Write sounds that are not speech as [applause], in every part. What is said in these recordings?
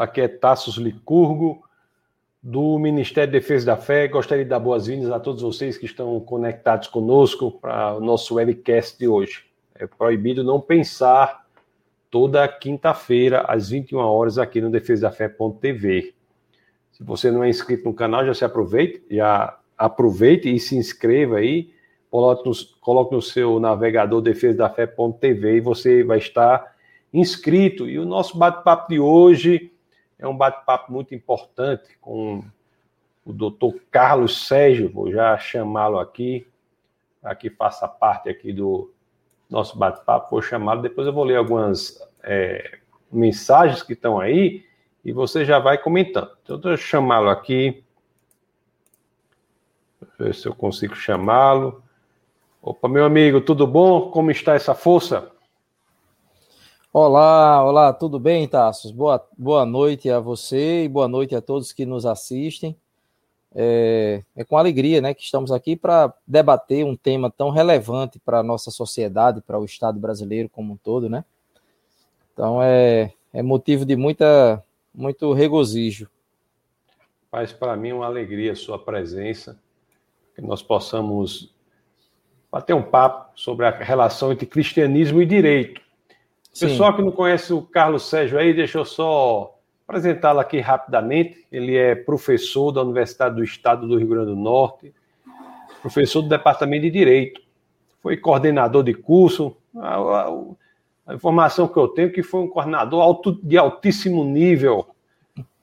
Aqui é Tassos Licurgo, do Ministério da Defesa da Fé. Gostaria de dar boas-vindas a todos vocês que estão conectados conosco para o nosso webcast de hoje. É proibido não pensar toda quinta-feira, às 21 horas, aqui no defesadafé.tv. Se você não é inscrito no canal, já se aproveite, já aproveite e se inscreva aí, coloque no, coloque no seu navegador defesadafé.tv e você vai estar inscrito. E o nosso bate-papo de hoje é um bate-papo muito importante com o doutor Carlos Sérgio, vou já chamá-lo aqui, aqui faça parte aqui do nosso bate-papo, vou chamá-lo, depois eu vou ler algumas é, mensagens que estão aí e você já vai comentando. Então, eu vou chamá-lo aqui, ver se eu consigo chamá-lo. Opa, meu amigo, tudo bom? Como está essa força? Olá, olá, tudo bem, Tassos? Boa, boa noite a você e boa noite a todos que nos assistem. É, é com alegria né, que estamos aqui para debater um tema tão relevante para a nossa sociedade, para o Estado brasileiro como um todo, né? Então é, é motivo de muita, muito regozijo. Faz para mim uma alegria a sua presença, que nós possamos bater um papo sobre a relação entre cristianismo e direito Sim. Pessoal que não conhece o Carlos Sérgio aí, deixa eu só apresentá-lo aqui rapidamente. Ele é professor da Universidade do Estado do Rio Grande do Norte, professor do Departamento de Direito, foi coordenador de curso. A, a, a informação que eu tenho é que foi um coordenador alto, de altíssimo nível,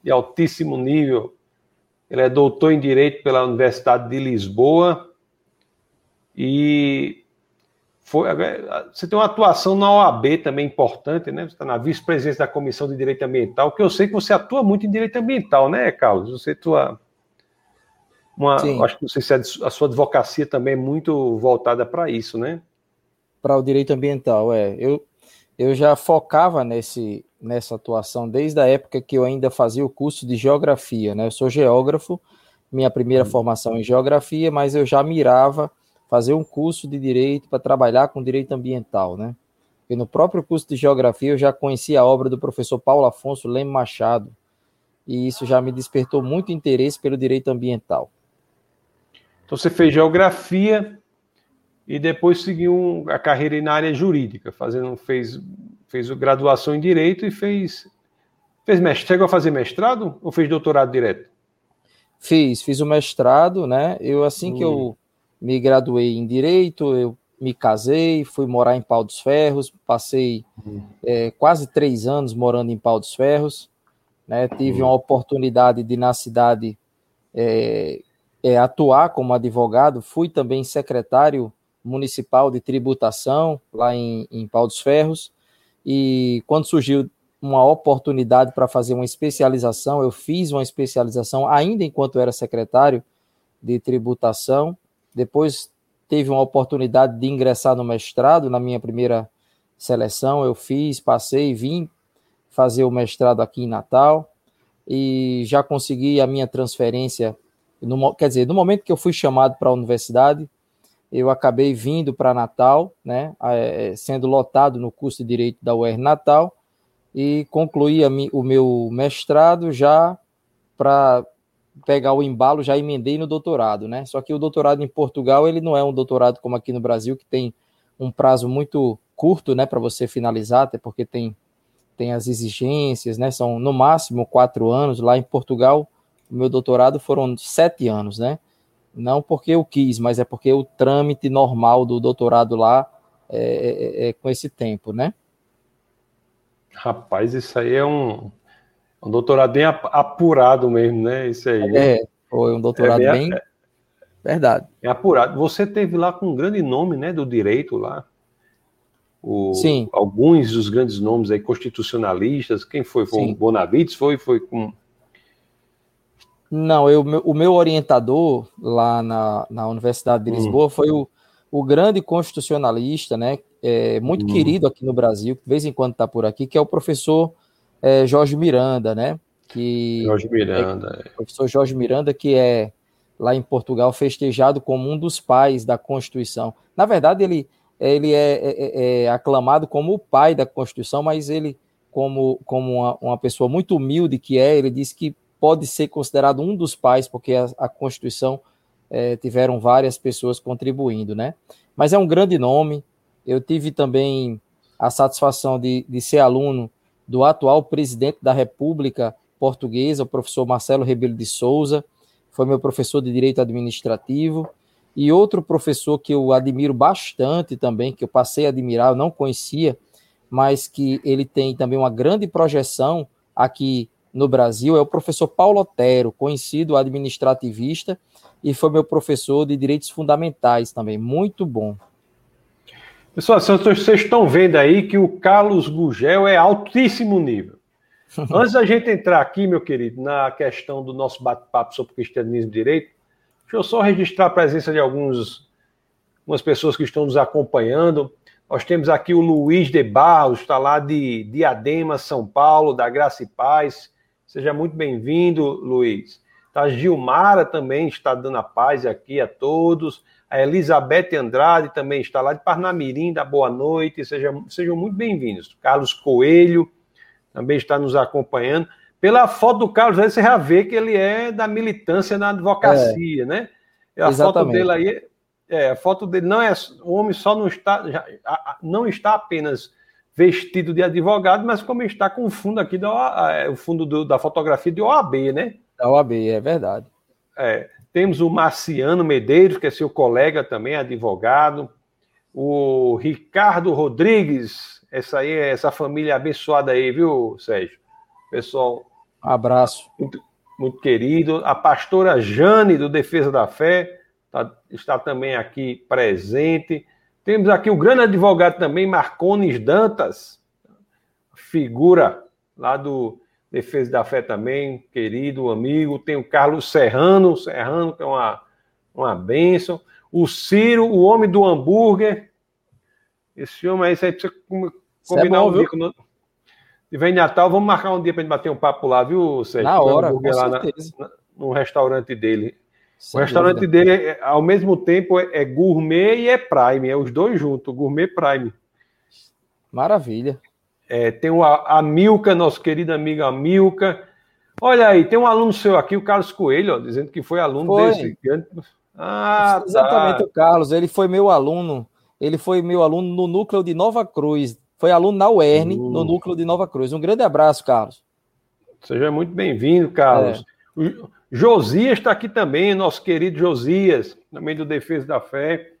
de altíssimo nível. Ele é doutor em Direito pela Universidade de Lisboa e foi, você tem uma atuação na OAB também importante, né? Você está na vice-presidência da Comissão de Direito Ambiental, que eu sei que você atua muito em direito ambiental, né, Carlos? Você atua. Uma, acho que não sei se a sua advocacia também é muito voltada para isso, né? Para o direito ambiental, é. Eu, eu já focava nesse, nessa atuação desde a época que eu ainda fazia o curso de geografia, né? Eu sou geógrafo, minha primeira hum. formação em geografia, mas eu já mirava fazer um curso de direito para trabalhar com direito ambiental, né? E no próprio curso de geografia eu já conheci a obra do professor Paulo Afonso Leme Machado, e isso já me despertou muito interesse pelo direito ambiental. Então você fez geografia e depois seguiu a carreira na área jurídica, fazendo fez fez graduação em direito e fez fez mestrado, chegou a fazer mestrado ou fez doutorado direto? Fiz, fiz o mestrado, né? Eu assim hum. que eu hum me graduei em Direito, eu me casei, fui morar em Pau dos Ferros, passei uhum. é, quase três anos morando em Pau dos Ferros, né? tive uhum. uma oportunidade de, na cidade, é, é, atuar como advogado, fui também secretário municipal de tributação lá em, em Pau dos Ferros, e quando surgiu uma oportunidade para fazer uma especialização, eu fiz uma especialização ainda enquanto era secretário de tributação, depois teve uma oportunidade de ingressar no mestrado, na minha primeira seleção, eu fiz, passei, vim fazer o mestrado aqui em Natal e já consegui a minha transferência. No, quer dizer, no momento que eu fui chamado para a universidade, eu acabei vindo para Natal, né, é, sendo lotado no curso de Direito da UER Natal, e concluí o meu mestrado já para pegar o embalo, já emendei no doutorado, né? Só que o doutorado em Portugal, ele não é um doutorado como aqui no Brasil, que tem um prazo muito curto, né, para você finalizar, até porque tem, tem as exigências, né? São no máximo quatro anos. Lá em Portugal, o meu doutorado foram sete anos, né? Não porque eu quis, mas é porque o trâmite normal do doutorado lá é, é, é, é com esse tempo, né? Rapaz, isso aí é um, um doutorado bem apurado mesmo, né? Isso aí. É, foi um doutorado é bem, bem. Verdade. É apurado. Você teve lá com um grande nome, né, do direito lá. O, Sim. Alguns dos grandes nomes aí, constitucionalistas. Quem foi? Foi Sim. o Bonavides? Foi, foi com. Não, eu, o meu orientador lá na, na Universidade de hum. Lisboa hum. foi o, o grande constitucionalista, né? É, muito hum. querido aqui no Brasil, que de vez em quando está por aqui, que é o professor é, Jorge Miranda, né? Que Jorge Miranda. É, o professor Jorge Miranda, que é lá em Portugal festejado como um dos pais da Constituição. Na verdade, ele, ele é, é, é, é aclamado como o pai da Constituição, mas ele como, como uma, uma, pessoa muito humilde que é, ele disse que pode ser considerado um dos pais, porque a, a Constituição é, tiveram várias pessoas contribuindo, né? Mas é um grande nome. Eu tive também a satisfação de, de ser aluno do atual presidente da República Portuguesa, o professor Marcelo Rebelo de Souza, foi meu professor de Direito Administrativo, e outro professor que eu admiro bastante também, que eu passei a admirar, eu não conhecia, mas que ele tem também uma grande projeção aqui no Brasil, é o professor Paulo Otero, conhecido administrativista, e foi meu professor de Direitos Fundamentais também, muito bom. Pessoal, vocês estão vendo aí que o Carlos Gugel é altíssimo nível. [laughs] Antes da gente entrar aqui, meu querido, na questão do nosso bate-papo sobre cristianismo e direito, deixa eu só registrar a presença de alguns, algumas pessoas que estão nos acompanhando. Nós temos aqui o Luiz de Barros, está lá de Diadema, São Paulo, da Graça e Paz. Seja muito bem-vindo, Luiz. Tá, a Gilmara também está dando a paz aqui a todos. A Elizabeth Andrade também está lá de Parnamirim, da boa noite. Sejam, sejam muito bem-vindos. Carlos Coelho também está nos acompanhando. Pela foto do Carlos, você já vê que ele é da militância na advocacia, é. né? A Exatamente. foto dele aí, é, a foto dele não é, o homem só não está, já, não está apenas vestido de advogado, mas como está com o fundo aqui da, o fundo do, da fotografia de OAB, né? Da OAB, é verdade. É, temos o Marciano Medeiros, que é seu colega também, advogado. O Ricardo Rodrigues, essa aí, essa família abençoada aí, viu, Sérgio? Pessoal. abraço. Muito, muito, querido. A pastora Jane, do Defesa da Fé, tá, está também aqui presente. Temos aqui o grande advogado também, Marcones Dantas, figura lá do Defesa da Fé também, querido amigo. Tem o Carlos Serrano, Serrano, que é uma, uma bênção. O Ciro, o homem do hambúrguer, esse homem aí, você precisa combinar é bom, um dia. Quando... E vem Natal, vamos marcar um dia para gente bater um papo lá, viu, Sérgio? Na hora, com lá na, na, no restaurante dele. Sem o restaurante dúvida. dele, é, ao mesmo tempo, é, é, gourmet e é prime, é os dois juntos, gourmet prime. Maravilha. É, tem o, a Milka, nosso querido amigo a Milka. Olha aí, tem um aluno seu aqui, o Carlos Coelho, ó, dizendo que foi aluno foi. desse. Ah, Exatamente, tá. o Carlos, ele foi meu aluno ele foi meu aluno no núcleo de Nova Cruz. Foi aluno na UERN, uh. no núcleo de Nova Cruz. Um grande abraço, Carlos. Seja muito bem-vindo, Carlos. É. Josias está aqui também, nosso querido Josias, também do Defesa da Fé.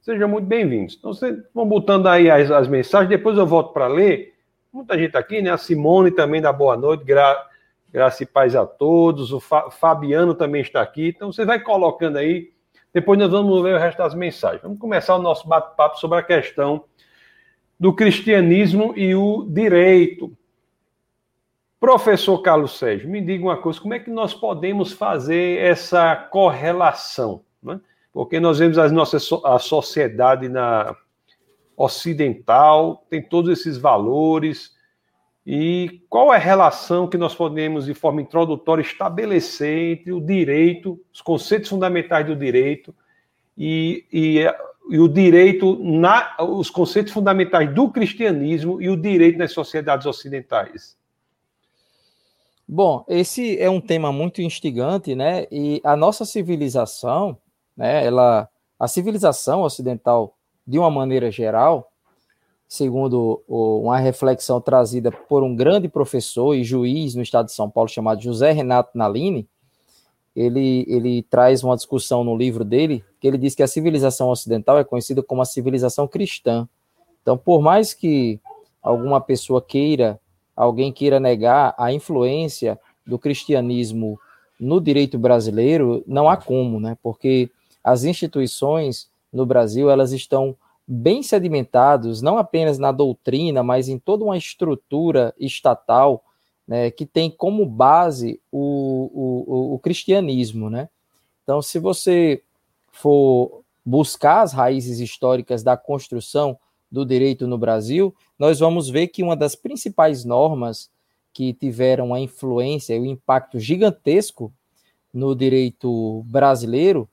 Sejam muito bem-vindos. Então, vocês vão botando aí as, as mensagens, depois eu volto para ler. Muita gente aqui, né? A Simone também dá boa noite, gra... graça e paz a todos. O Fa... Fabiano também está aqui. Então, você vai colocando aí depois nós vamos ler o resto das mensagens. Vamos começar o nosso bate-papo sobre a questão do cristianismo e o direito. Professor Carlos Sérgio, me diga uma coisa: como é que nós podemos fazer essa correlação? Né? Porque nós vemos as nossas, a sociedade na ocidental tem todos esses valores, e qual é a relação que nós podemos, de forma introdutória, estabelecer entre o direito, os conceitos fundamentais do direito e, e, e o direito, na, os conceitos fundamentais do cristianismo e o direito nas sociedades ocidentais? Bom, esse é um tema muito instigante, né? E a nossa civilização, né? Ela, a civilização ocidental, de uma maneira geral, segundo uma reflexão trazida por um grande professor e juiz no estado de São Paulo chamado José Renato Nalini, ele, ele traz uma discussão no livro dele, que ele diz que a civilização ocidental é conhecida como a civilização cristã. Então, por mais que alguma pessoa queira, alguém queira negar a influência do cristianismo no direito brasileiro, não há como, né? Porque as instituições no Brasil, elas estão bem sedimentados, não apenas na doutrina, mas em toda uma estrutura estatal né, que tem como base o, o, o cristianismo. Né? Então, se você for buscar as raízes históricas da construção do direito no Brasil, nós vamos ver que uma das principais normas que tiveram a influência e o impacto gigantesco no direito brasileiro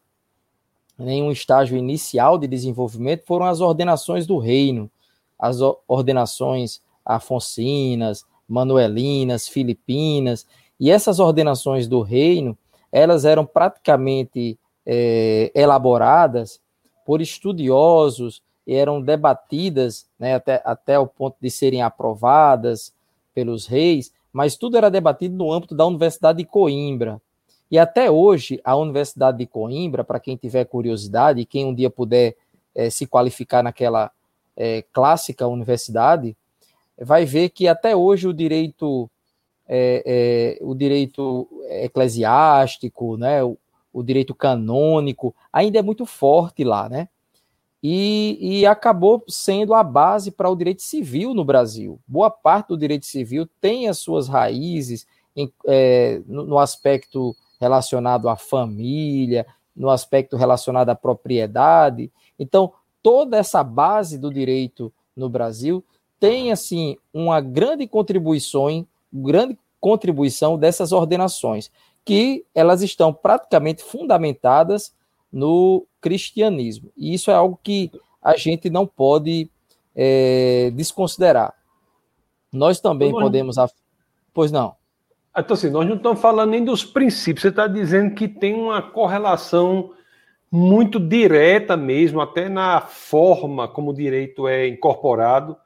em um estágio inicial de desenvolvimento foram as ordenações do reino, as ordenações afoncinas, manuelinas, filipinas, e essas ordenações do reino, elas eram praticamente é, elaboradas por estudiosos e eram debatidas né, até, até o ponto de serem aprovadas pelos reis, mas tudo era debatido no âmbito da Universidade de Coimbra. E até hoje, a Universidade de Coimbra, para quem tiver curiosidade, e quem um dia puder é, se qualificar naquela é, clássica universidade, vai ver que até hoje o direito é, o direito eclesiástico, né, o, o, direito canônico, ainda é muito forte lá, né? E, e acabou sendo a base para o direito civil no Brasil. Boa parte do direito civil tem as suas raízes em, no, no aspecto relacionado à família, no aspecto relacionado à propriedade. Então, toda essa base do direito no Brasil tem assim uma grande contribuição, grande contribuição dessas ordenações, que elas estão praticamente fundamentadas no cristianismo. E isso é algo que a gente não pode é, desconsiderar. Nós também podemos. Pois não. Então, assim, nós não estamos falando nem dos princípios, você está dizendo que tem uma correlação muito direta mesmo, até na forma como o direito é incorporado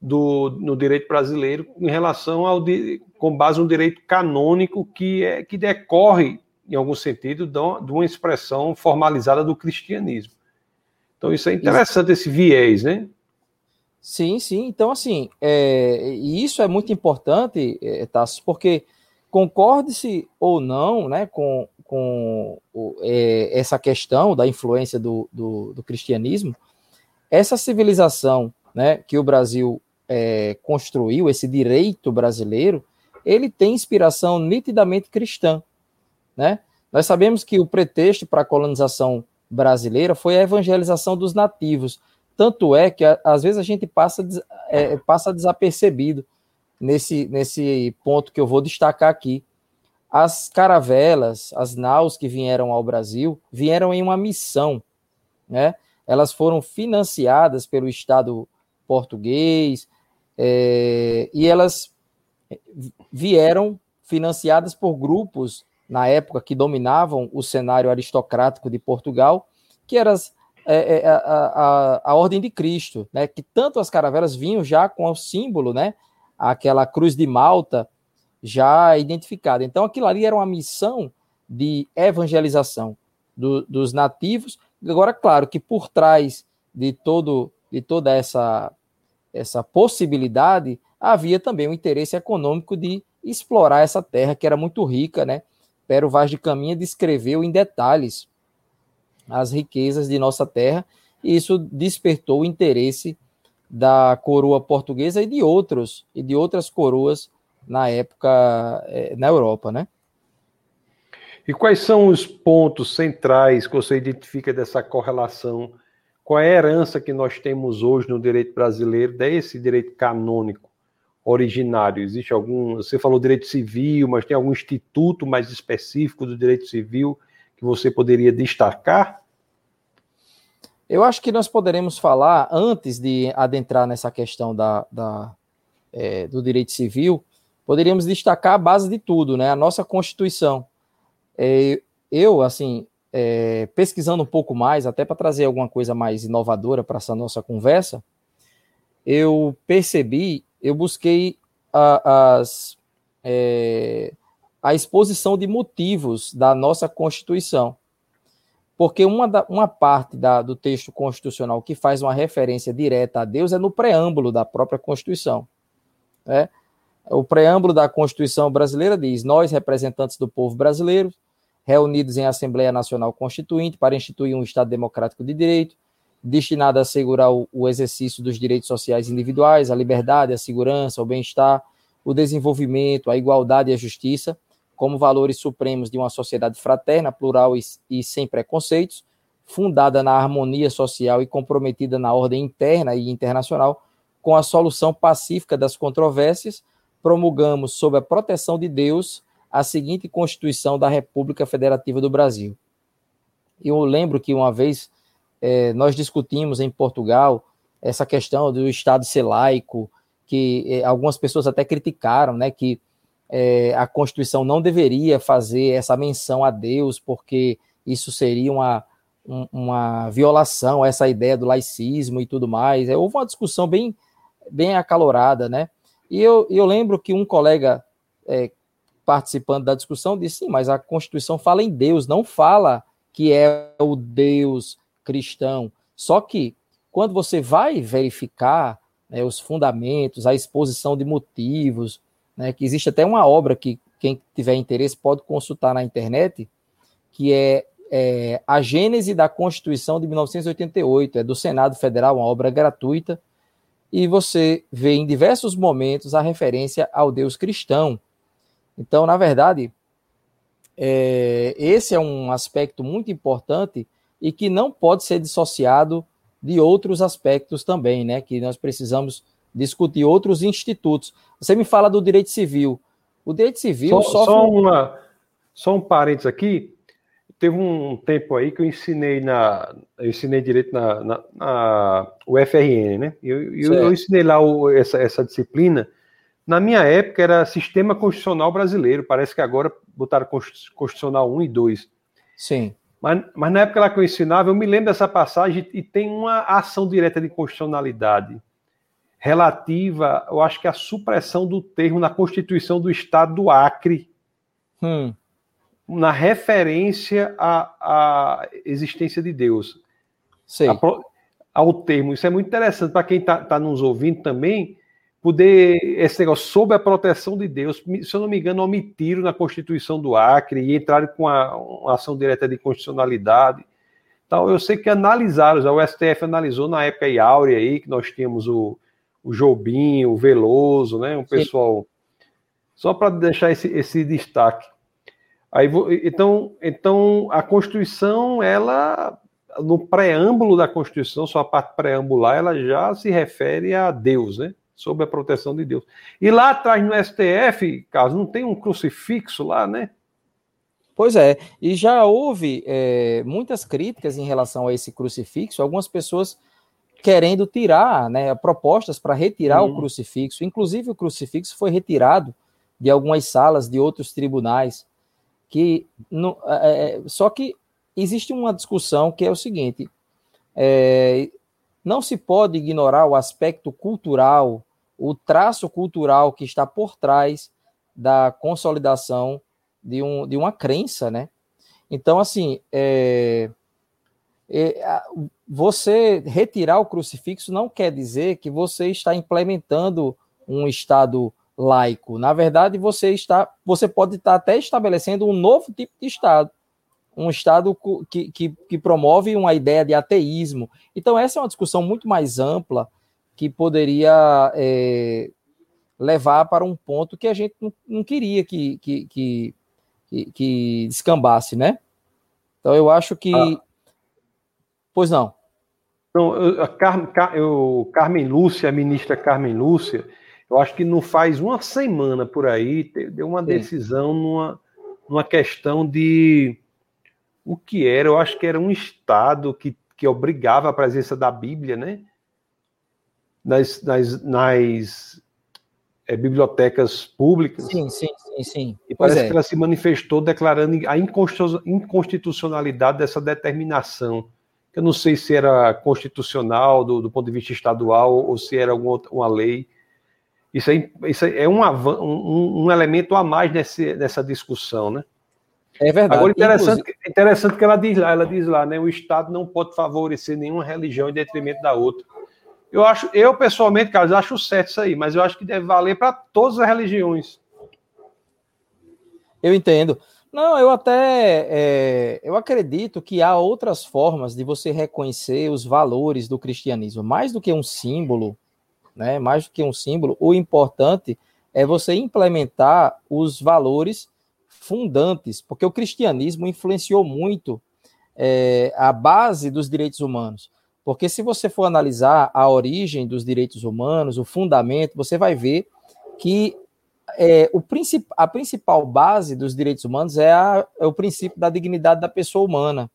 do, no direito brasileiro em relação ao com base no direito canônico que é que decorre em algum sentido de uma expressão formalizada do cristianismo. Então isso é interessante esse viés, né? Sim, sim. Então assim, é, e isso é muito importante, é, Tassos, porque concorde-se ou não né, com, com é, essa questão da influência do, do, do, cristianismo, essa civilização né, que o Brasil é, construiu, esse direito brasileiro, ele tem inspiração nitidamente cristã. Né? Nós sabemos que o pretexto para a colonização brasileira foi a evangelização dos nativos. Tanto é que, às vezes, a gente passa, é, passa desapercebido nesse, nesse ponto que eu vou destacar aqui. As caravelas, as naus que vieram ao Brasil, vieram em uma missão, né? Elas foram financiadas pelo Estado português é, e elas vieram financiadas por grupos na época que dominavam o cenário aristocrático de Portugal, que eram é, é, a, a, a, Ordem de Cristo, né? Que tanto as caravelas vinham já com o símbolo, né? Aquela cruz de Malta já identificada. Então, aquilo ali era uma missão de evangelização do, dos nativos. Agora, claro que por trás de todo de toda essa essa possibilidade havia também o interesse econômico de explorar essa terra que era muito rica, né? Pero Vaz de Caminha descreveu em detalhes as riquezas de nossa terra e isso despertou o interesse da coroa portuguesa e de outros e de outras coroas na época é, na Europa, né? E quais são os pontos centrais que você identifica dessa correlação? Qual é a herança que nós temos hoje no direito brasileiro desse direito canônico originário? Existe algum? Você falou direito civil, mas tem algum instituto mais específico do direito civil que você poderia destacar? Eu acho que nós poderemos falar, antes de adentrar nessa questão da, da é, do direito civil, poderíamos destacar a base de tudo, né? A nossa Constituição. É, eu, assim, é, pesquisando um pouco mais, até para trazer alguma coisa mais inovadora para essa nossa conversa, eu percebi, eu busquei a, as, é, a exposição de motivos da nossa Constituição porque uma, da, uma parte da, do texto constitucional que faz uma referência direta a Deus é no preâmbulo da própria Constituição. Né? O preâmbulo da Constituição brasileira diz: Nós, representantes do povo brasileiro, reunidos em Assembleia Nacional Constituinte para instituir um Estado democrático de direito, destinado a assegurar o, o exercício dos direitos sociais individuais, a liberdade, a segurança, o bem-estar, o desenvolvimento, a igualdade e a justiça como valores supremos de uma sociedade fraterna, plural e, e sem preconceitos, fundada na harmonia social e comprometida na ordem interna e internacional, com a solução pacífica das controvérsias, promulgamos, sob a proteção de Deus, a seguinte Constituição da República Federativa do Brasil. Eu lembro que uma vez é, nós discutimos em Portugal essa questão do Estado ser laico, que é, algumas pessoas até criticaram, né, que é, a Constituição não deveria fazer essa menção a Deus, porque isso seria uma, um, uma violação a essa ideia do laicismo e tudo mais. É, houve uma discussão bem, bem acalorada, né? E eu, eu lembro que um colega é, participando da discussão disse: sim, mas a Constituição fala em Deus, não fala que é o Deus cristão. Só que quando você vai verificar né, os fundamentos, a exposição de motivos, né, que existe até uma obra que quem tiver interesse pode consultar na internet, que é, é A Gênese da Constituição de 1988, é do Senado Federal, uma obra gratuita, e você vê em diversos momentos a referência ao Deus cristão. Então, na verdade, é, esse é um aspecto muito importante e que não pode ser dissociado de outros aspectos também, né? Que nós precisamos discutir outros institutos. Você me fala do direito civil. O direito civil só, sofre... só, uma, só um parênteses aqui. Teve um tempo aí que eu ensinei na, eu ensinei direito na, na, na UFRN, né? Eu, eu, eu ensinei lá o, essa, essa disciplina. Na minha época era Sistema Constitucional Brasileiro. Parece que agora botaram Constitucional 1 e 2. Sim. Mas, mas na época lá que eu ensinava, eu me lembro dessa passagem e tem uma ação direta de constitucionalidade relativa, eu acho que a supressão do termo na Constituição do Estado do Acre, hum. na referência à, à, existência de Deus. Sei. A, ao termo. Isso é muito interessante para quem está tá nos ouvindo também, poder, esse negócio, sob a proteção de Deus, se eu não me engano, omitiram na Constituição do Acre e entraram com a, uma ação direta de constitucionalidade. Então, eu sei que analisaram, o STF analisou na época Áurea aí, que nós tínhamos o, o Jobim, o Veloso, né? Um pessoal. Sim. Só para deixar esse, esse destaque. Aí, então, então, a Constituição, ela, no preâmbulo da Constituição, sua parte preambular, ela já se refere a Deus, né? Sob a proteção de Deus. E lá atrás no STF, caso não tem um crucifixo lá, né? Pois é, e já houve é, muitas críticas em relação a esse crucifixo. Algumas pessoas querendo tirar, né, propostas para retirar uhum. o crucifixo. Inclusive, o crucifixo foi retirado de algumas salas de outros tribunais. Que no, é, é, só que existe uma discussão que é o seguinte: é, não se pode ignorar o aspecto cultural, o traço cultural que está por trás da consolidação de, um, de uma crença, né? Então, assim, é, é, você retirar o crucifixo não quer dizer que você está implementando um Estado laico. Na verdade, você está, você pode estar até estabelecendo um novo tipo de Estado, um Estado que, que, que promove uma ideia de ateísmo. Então, essa é uma discussão muito mais ampla que poderia é, levar para um ponto que a gente não, não queria que, que, que, que, descambasse, né? Então, eu acho que ah Pois não. Então, a Car eu, Carmen Lúcia, a ministra Carmen Lúcia, eu acho que não faz uma semana por aí, deu uma Sim. decisão numa, numa questão de o que era, eu acho que era um Estado que, que obrigava a presença da Bíblia, né? Nas, nas, nas é, bibliotecas públicas. Sim, sim, sim, sim. E parece é. que ela se manifestou declarando a inconstitucionalidade dessa determinação eu não sei se era constitucional do, do ponto de vista estadual ou se era alguma uma lei. Isso, é, isso é um, um, um elemento a mais nesse, nessa discussão, né? É verdade. Agora, interessante, Inclusive... interessante que ela diz lá, ela diz lá, né? O Estado não pode favorecer nenhuma religião em detrimento da outra. Eu acho, eu pessoalmente, Carlos, acho certo isso aí, mas eu acho que deve valer para todas as religiões. Eu entendo. Não, eu até é, eu acredito que há outras formas de você reconhecer os valores do cristianismo, mais do que um símbolo, né? Mais do que um símbolo, o importante é você implementar os valores fundantes, porque o cristianismo influenciou muito é, a base dos direitos humanos. Porque se você for analisar a origem dos direitos humanos, o fundamento, você vai ver que é, o princip, a principal base dos direitos humanos é, a, é o princípio da dignidade da pessoa humana.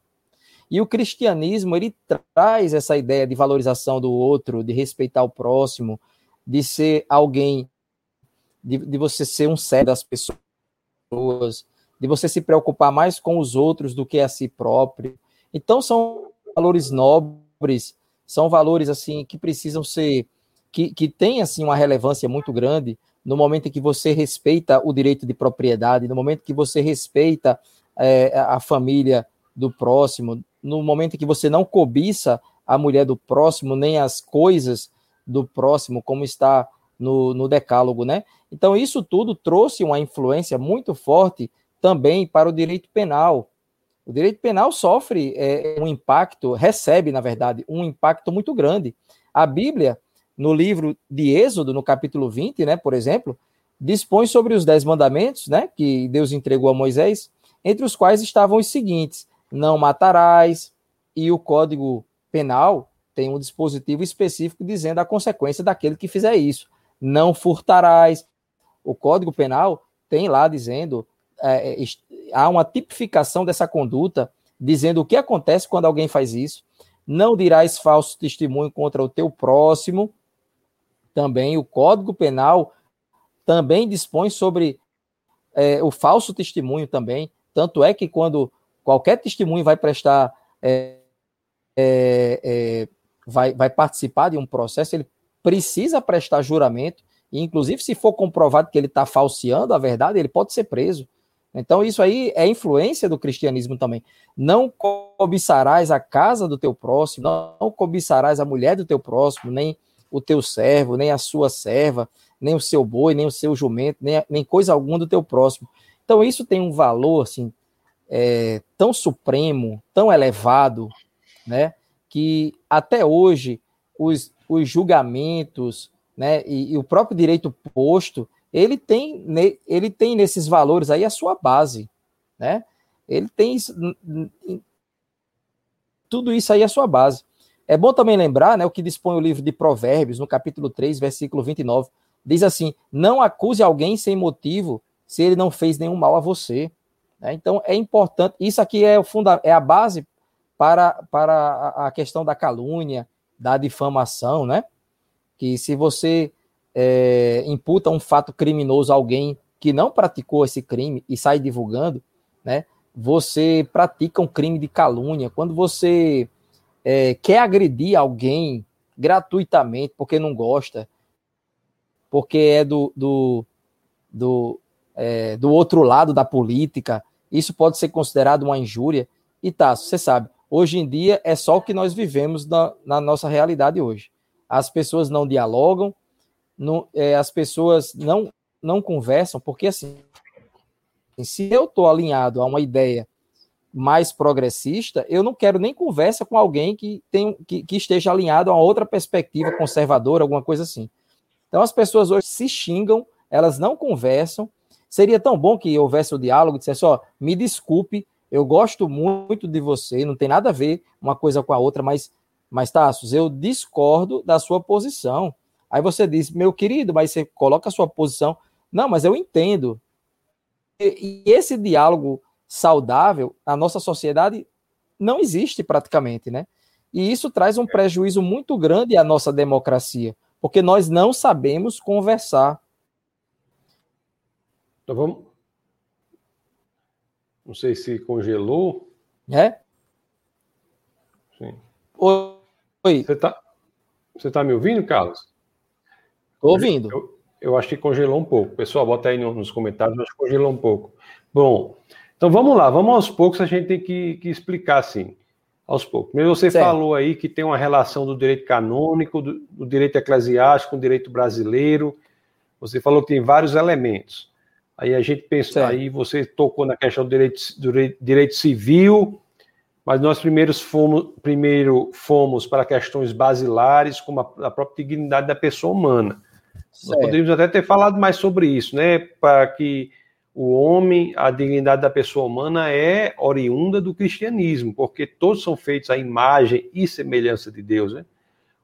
E o cristianismo ele traz essa ideia de valorização do outro, de respeitar o próximo, de ser alguém, de, de você ser um sério das pessoas, de você se preocupar mais com os outros do que a si próprio. Então são valores nobres, são valores assim que precisam ser que, que têm assim uma relevância muito grande no momento em que você respeita o direito de propriedade, no momento que você respeita é, a família do próximo, no momento em que você não cobiça a mulher do próximo, nem as coisas do próximo, como está no, no decálogo, né? Então, isso tudo trouxe uma influência muito forte também para o direito penal. O direito penal sofre é, um impacto, recebe, na verdade, um impacto muito grande. A Bíblia, no livro de Êxodo, no capítulo 20, né, por exemplo, dispõe sobre os dez mandamentos, né, que Deus entregou a Moisés, entre os quais estavam os seguintes: não matarás, e o Código Penal tem um dispositivo específico dizendo a consequência daquele que fizer isso. Não furtarás. O Código Penal tem lá dizendo, é, é há uma tipificação dessa conduta, dizendo o que acontece quando alguém faz isso. Não dirás falso testemunho contra o teu próximo, também o Código Penal também dispõe sobre é, o falso testemunho também. Tanto é que quando qualquer testemunho vai prestar, é, é, é, vai, vai participar de um processo, ele precisa prestar juramento, e inclusive se for comprovado que ele está falseando a verdade, ele pode ser preso. Então, isso aí é influência do cristianismo também. Não cobiçarás a casa do teu próximo, não cobiçarás a mulher do teu próximo, nem o teu servo, nem a sua serva, nem o seu boi, nem o seu jumento, nem, nem coisa alguma do teu próximo. Então, isso tem um valor assim, é, tão supremo, tão elevado, né, que até hoje os, os julgamentos né, e, e o próprio direito posto, ele tem, ele tem nesses valores aí a sua base. Né? Ele tem tudo isso aí a sua base. É bom também lembrar, né, o que dispõe o livro de Provérbios, no capítulo 3, versículo 29, diz assim: Não acuse alguém sem motivo se ele não fez nenhum mal a você. Né? Então é importante, isso aqui é, o funda, é a base para, para a questão da calúnia, da difamação, né? Que se você é, imputa um fato criminoso a alguém que não praticou esse crime e sai divulgando, né? Você pratica um crime de calúnia. Quando você é, quer agredir alguém gratuitamente porque não gosta, porque é do, do, do, é, do outro lado da política, isso pode ser considerado uma injúria. E tá, você sabe, hoje em dia é só o que nós vivemos na, na nossa realidade hoje. As pessoas não dialogam, não, é, as pessoas não, não conversam, porque assim, se eu estou alinhado a uma ideia mais progressista, eu não quero nem conversa com alguém que, tem, que, que esteja alinhado a outra perspectiva conservadora, alguma coisa assim. Então as pessoas hoje se xingam, elas não conversam. Seria tão bom que houvesse o diálogo, dissesse, ó, me desculpe, eu gosto muito de você, não tem nada a ver uma coisa com a outra, mas, mas Tassos, eu discordo da sua posição. Aí você diz, meu querido, mas você coloca a sua posição. Não, mas eu entendo. E, e esse diálogo saudável, a nossa sociedade não existe praticamente, né? E isso traz um prejuízo muito grande à nossa democracia, porque nós não sabemos conversar. Então vamos. Não sei se congelou. É? Sim. Oi. Você está você tá me ouvindo, Carlos? Estou ouvindo. Eu, eu, acho que congelou um pouco. Pessoal, bota aí nos comentários, acho que congelou um pouco. Bom, então vamos lá, vamos aos poucos, a gente tem que, que explicar assim, aos poucos. Mesmo você certo. falou aí que tem uma relação do direito canônico, do, do, direito eclesiástico com o direito brasileiro. Você falou que tem vários elementos. Aí a gente pensa, certo. aí você tocou na questão do direito, do direito civil, mas nós primeiros fomos, primeiro fomos para questões basilares, como a, a própria dignidade da pessoa humana. Certo. Nós poderíamos até ter falado mais sobre isso, né? Para que o homem, a dignidade da pessoa humana é oriunda do cristianismo, porque todos são feitos à imagem e semelhança de Deus. Né?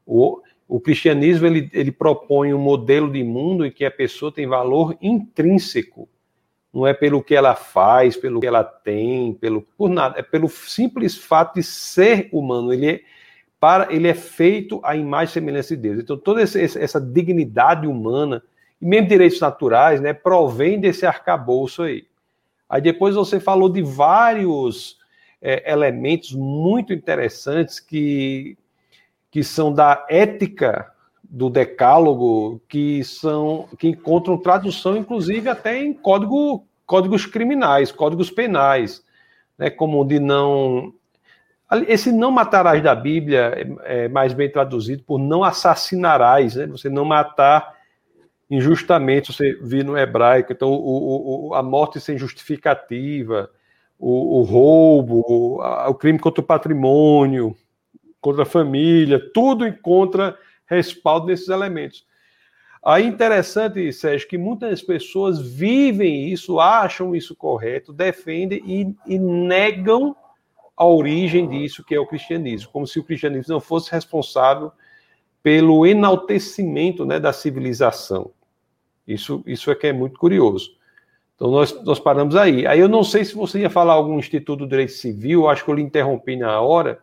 O, o cristianismo ele, ele propõe um modelo de mundo em que a pessoa tem valor intrínseco. Não é pelo que ela faz, pelo que ela tem, pelo por nada, é pelo simples fato de ser humano. Ele é, para ele é feito à imagem e semelhança de Deus. Então, toda essa dignidade humana, e mesmo direitos naturais, né, provém desse arcabouço aí. Aí depois você falou de vários é, elementos muito interessantes que, que são da ética do decálogo, que são que encontram tradução, inclusive, até em código, códigos criminais, códigos penais, né, como de não esse não matarás da Bíblia é, é mais bem traduzido por não assassinarás, né? Você não matar injustamente, você viu no hebraico, então o, o, a morte sem justificativa, o, o roubo, o, o, crime contra o patrimônio, contra a família, tudo encontra respaldo nesses elementos. Aí interessante, Sérgio, que muitas pessoas vivem isso, acham isso correto, defendem e, e negam a origem disso que é o cristianismo, como se o cristianismo não fosse responsável pelo enaltecimento né, da civilização. Isso, isso é que é muito curioso. Então nós, nós paramos aí. Aí eu não sei se você ia falar algum Instituto do Direito Civil, acho que eu lhe interrompi na hora.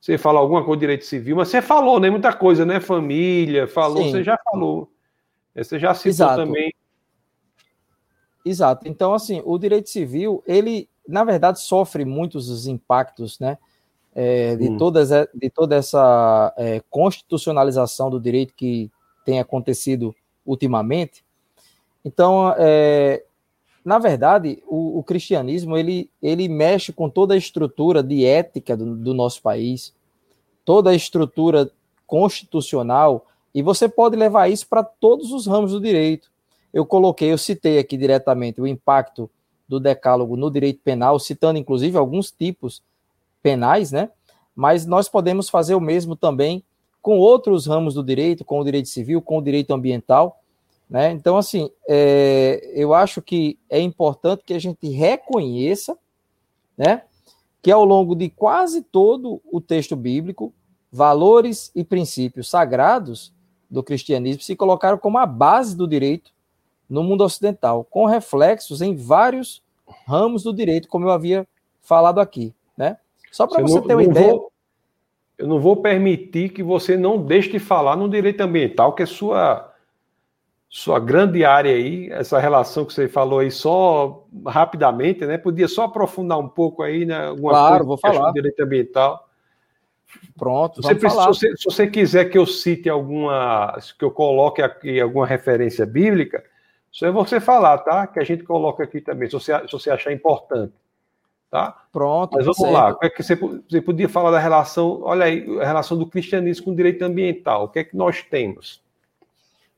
Você fala alguma coisa de direito civil, mas você falou, né? Muita coisa, né? Família, falou, Sim. você já falou. Você já citou Exato. também. Exato. Então, assim, o direito civil, ele na verdade, sofre muitos os impactos, né? É, de, hum. todas, de toda essa é, constitucionalização do direito que tem acontecido ultimamente. Então, é, na verdade, o, o, cristianismo ele, ele mexe com toda a estrutura de ética do, do nosso país, toda a estrutura constitucional, e você pode levar isso para todos os ramos do direito. Eu coloquei, eu citei aqui diretamente o impacto do Decálogo no direito penal, citando inclusive alguns tipos penais, né? Mas nós podemos fazer o mesmo também com outros ramos do direito, com o direito civil, com o direito ambiental, né? Então, assim, é, eu acho que é importante que a gente reconheça, né? Que ao longo de quase todo o texto bíblico, valores e princípios sagrados do cristianismo se colocaram como a base do direito no mundo ocidental, com reflexos em vários ramos do direito, como eu havia falado aqui, né? Só para você, você, ter uma ideia. Vou, eu não vou permitir que você não deixe de falar no direito ambiental, que é sua sua grande área aí, essa relação que você falou aí só rapidamente, né? Podia só aprofundar um pouco aí, né? Alguma claro, vou falar. direito ambiental. Pronto, você precisa, se, você, se você quiser que eu cite alguma, que eu coloque aqui alguma referência bíblica, isso é você falar, tá? Que a gente coloca aqui também, se você, se você achar importante. Tá? Pronto. Mas vamos certo. lá. O que é que você, você podia falar da relação, olha aí, a relação do cristianismo com o direito ambiental? O que é que nós temos?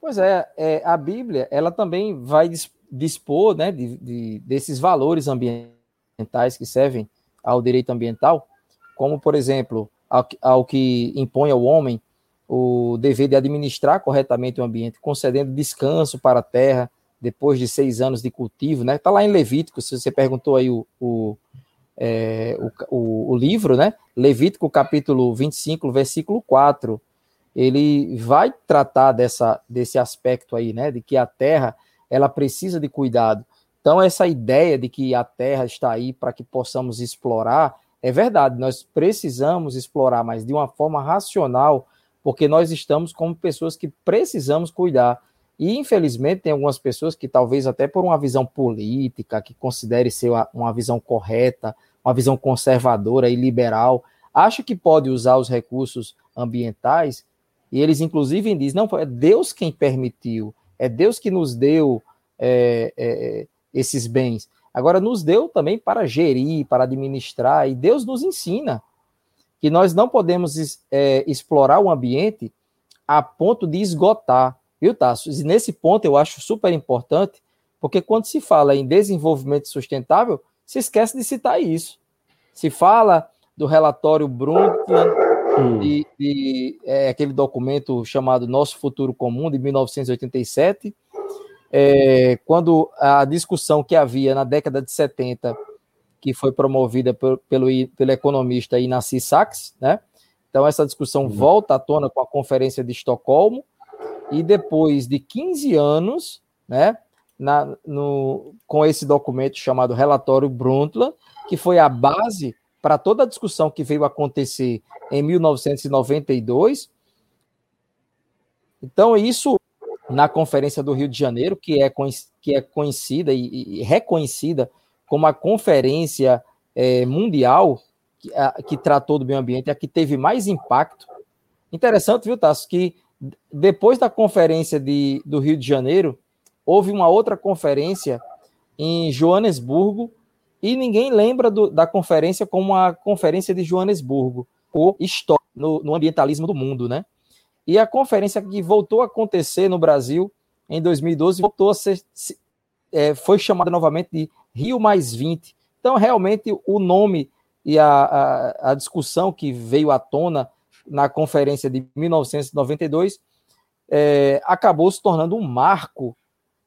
Pois é, é a Bíblia, ela também vai dispor né, de, de, desses valores ambientais que servem ao direito ambiental, como, por exemplo, ao, ao que impõe ao homem o dever de administrar corretamente o ambiente, concedendo descanso para a terra, depois de seis anos de cultivo, né? Está lá em Levítico, se você perguntou aí o, o, é, o, o, livro, né? Levítico capítulo 25, versículo 4. Ele vai tratar dessa, desse aspecto aí, né? De que a terra ela precisa de cuidado. Então, essa ideia de que a terra está aí para que possamos explorar, é verdade, nós precisamos explorar, mas de uma forma racional, porque nós estamos como pessoas que precisamos cuidar. E, infelizmente, tem algumas pessoas que, talvez até por uma visão política, que considere ser uma, visão correta, uma visão conservadora e liberal, acha que pode usar os recursos ambientais, e eles, inclusive, dizem: não, é Deus quem permitiu, é Deus que nos deu é, é, esses bens. Agora, nos deu também para gerir, para administrar, e Deus nos ensina que nós não podemos é, explorar o ambiente a ponto de esgotar Viu, Tasso? E nesse ponto eu acho super importante, porque quando se fala em desenvolvimento sustentável, se esquece de citar isso. Se fala do relatório Brundtland, hum. de, de é, aquele documento chamado Nosso Futuro Comum, de 1987, é, quando a discussão que havia na década de 70, que foi promovida por, pelo, pelo economista Inácio Sachs, né? Então, essa discussão uhum. volta à tona com a Conferência de Estocolmo, e depois de 15 anos, né, na, no, com esse documento chamado Relatório Brundtland, que foi a base para toda a discussão que veio acontecer em 1992. Então, isso na Conferência do Rio de Janeiro, que é, que é conhecida e, e reconhecida como a conferência é, mundial que, a, que, tratou do meio ambiente, a que teve mais impacto. Interessante, viu, Tasso, que depois da conferência de, do Rio de Janeiro, houve uma outra conferência em Joanesburgo, e ninguém lembra do, da conferência como a conferência de Joanesburgo, o história no, no ambientalismo do mundo, né? E a conferência que voltou a acontecer no Brasil em 2012 voltou a ser, é, foi chamada novamente de Rio mais 20. Então, realmente, o nome e a, a, a discussão que veio à tona na conferência de 1992 é, acabou se tornando um marco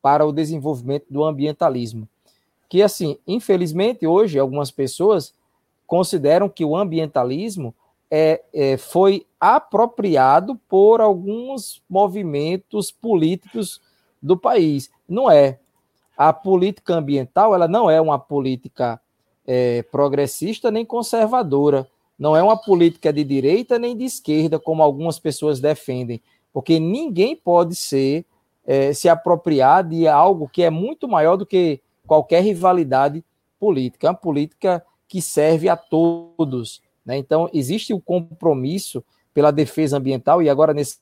para o desenvolvimento do ambientalismo. Que, assim, infelizmente, hoje, algumas pessoas consideram que o ambientalismo é, é, foi apropriado por alguns movimentos políticos do país. Não é. A política ambiental ela não é uma política é, progressista nem conservadora. Não é uma política de direita nem de esquerda, como algumas pessoas defendem. Porque ninguém pode ser é, se apropriar de algo que é muito maior do que qualquer rivalidade política. É uma política que serve a todos. Né? Então, existe o um compromisso pela defesa ambiental, e agora, nesse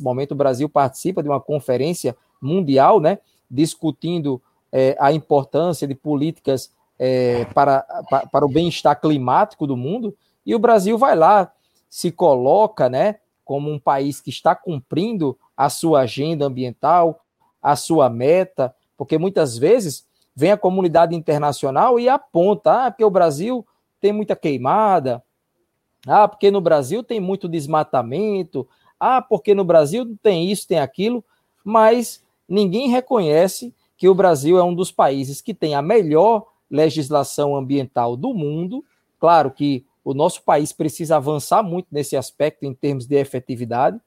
momento, o Brasil participa de uma conferência mundial, né, discutindo é, a importância de políticas é, para, para, para o bem-estar climático do mundo, e o Brasil vai lá, se coloca né, como um país que está cumprindo a sua agenda ambiental, a sua meta, porque muitas vezes vem a comunidade internacional e aponta, ah, porque o Brasil tem muita queimada, ah, porque no Brasil tem muito desmatamento. Ah, porque no Brasil tem isso, tem aquilo. Mas ninguém reconhece que o Brasil é um dos países que tem a melhor legislação ambiental do mundo. Claro que o nosso país precisa avançar muito nesse aspecto em termos de efetividade,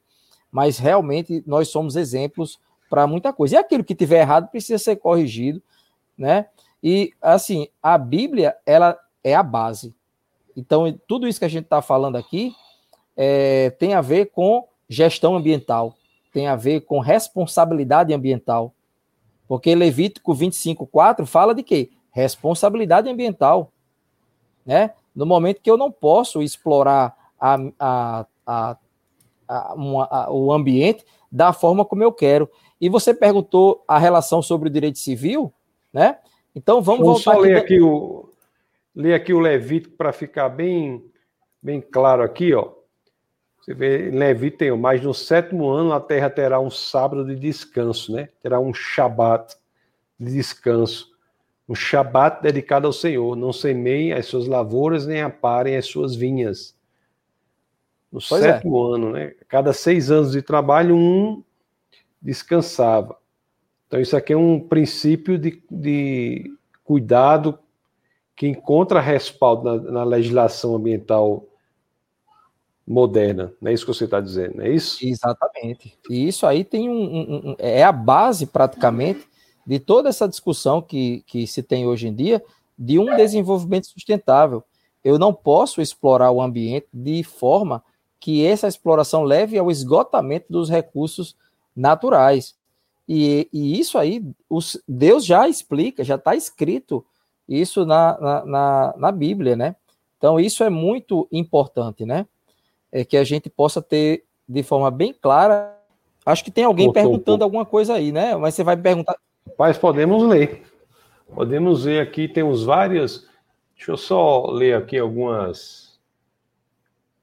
mas realmente nós somos exemplos para muita coisa. E aquilo que tiver errado precisa ser corrigido, né? E assim, a Bíblia, ela é a base. Então, tudo isso que a gente está falando aqui é, tem a ver com gestão ambiental, tem a ver com responsabilidade ambiental. Porque Levítico 25,4 fala de quê? Responsabilidade ambiental. Né? No momento que eu não posso explorar a, a, a, a, uma, o ambiente da forma como eu quero. E você perguntou a relação sobre o direito civil, né? Então vamos Vamos voltar só ler aqui, aqui o, ler aqui o Levítico para ficar bem, bem claro aqui, ó. Você vê, Levítico tem, mas no sétimo ano a terra terá um sábado de descanso, né? Terá um Shabat de descanso. Um Shabat dedicado ao Senhor. Não semeiem as suas lavouras, nem aparem as suas vinhas. No pois é. sétimo é. ano, né? Cada seis anos de trabalho, um descansava. Então, isso aqui é um princípio de, de cuidado que encontra respaldo na, na legislação ambiental moderna, não é isso que você está dizendo, não é isso? Exatamente. E isso aí tem um, um, um, é a base praticamente de toda essa discussão que, que se tem hoje em dia de um desenvolvimento sustentável. Eu não posso explorar o ambiente de forma que essa exploração leve ao esgotamento dos recursos naturais. E, e isso aí, os, Deus já explica, já está escrito isso na, na, na, na Bíblia, né? Então, isso é muito importante, né? É que a gente possa ter de forma bem clara. Acho que tem alguém perguntando alguma coisa aí, né? Mas você vai perguntar. Mas podemos ler. Podemos ver aqui, temos várias. Deixa eu só ler aqui algumas.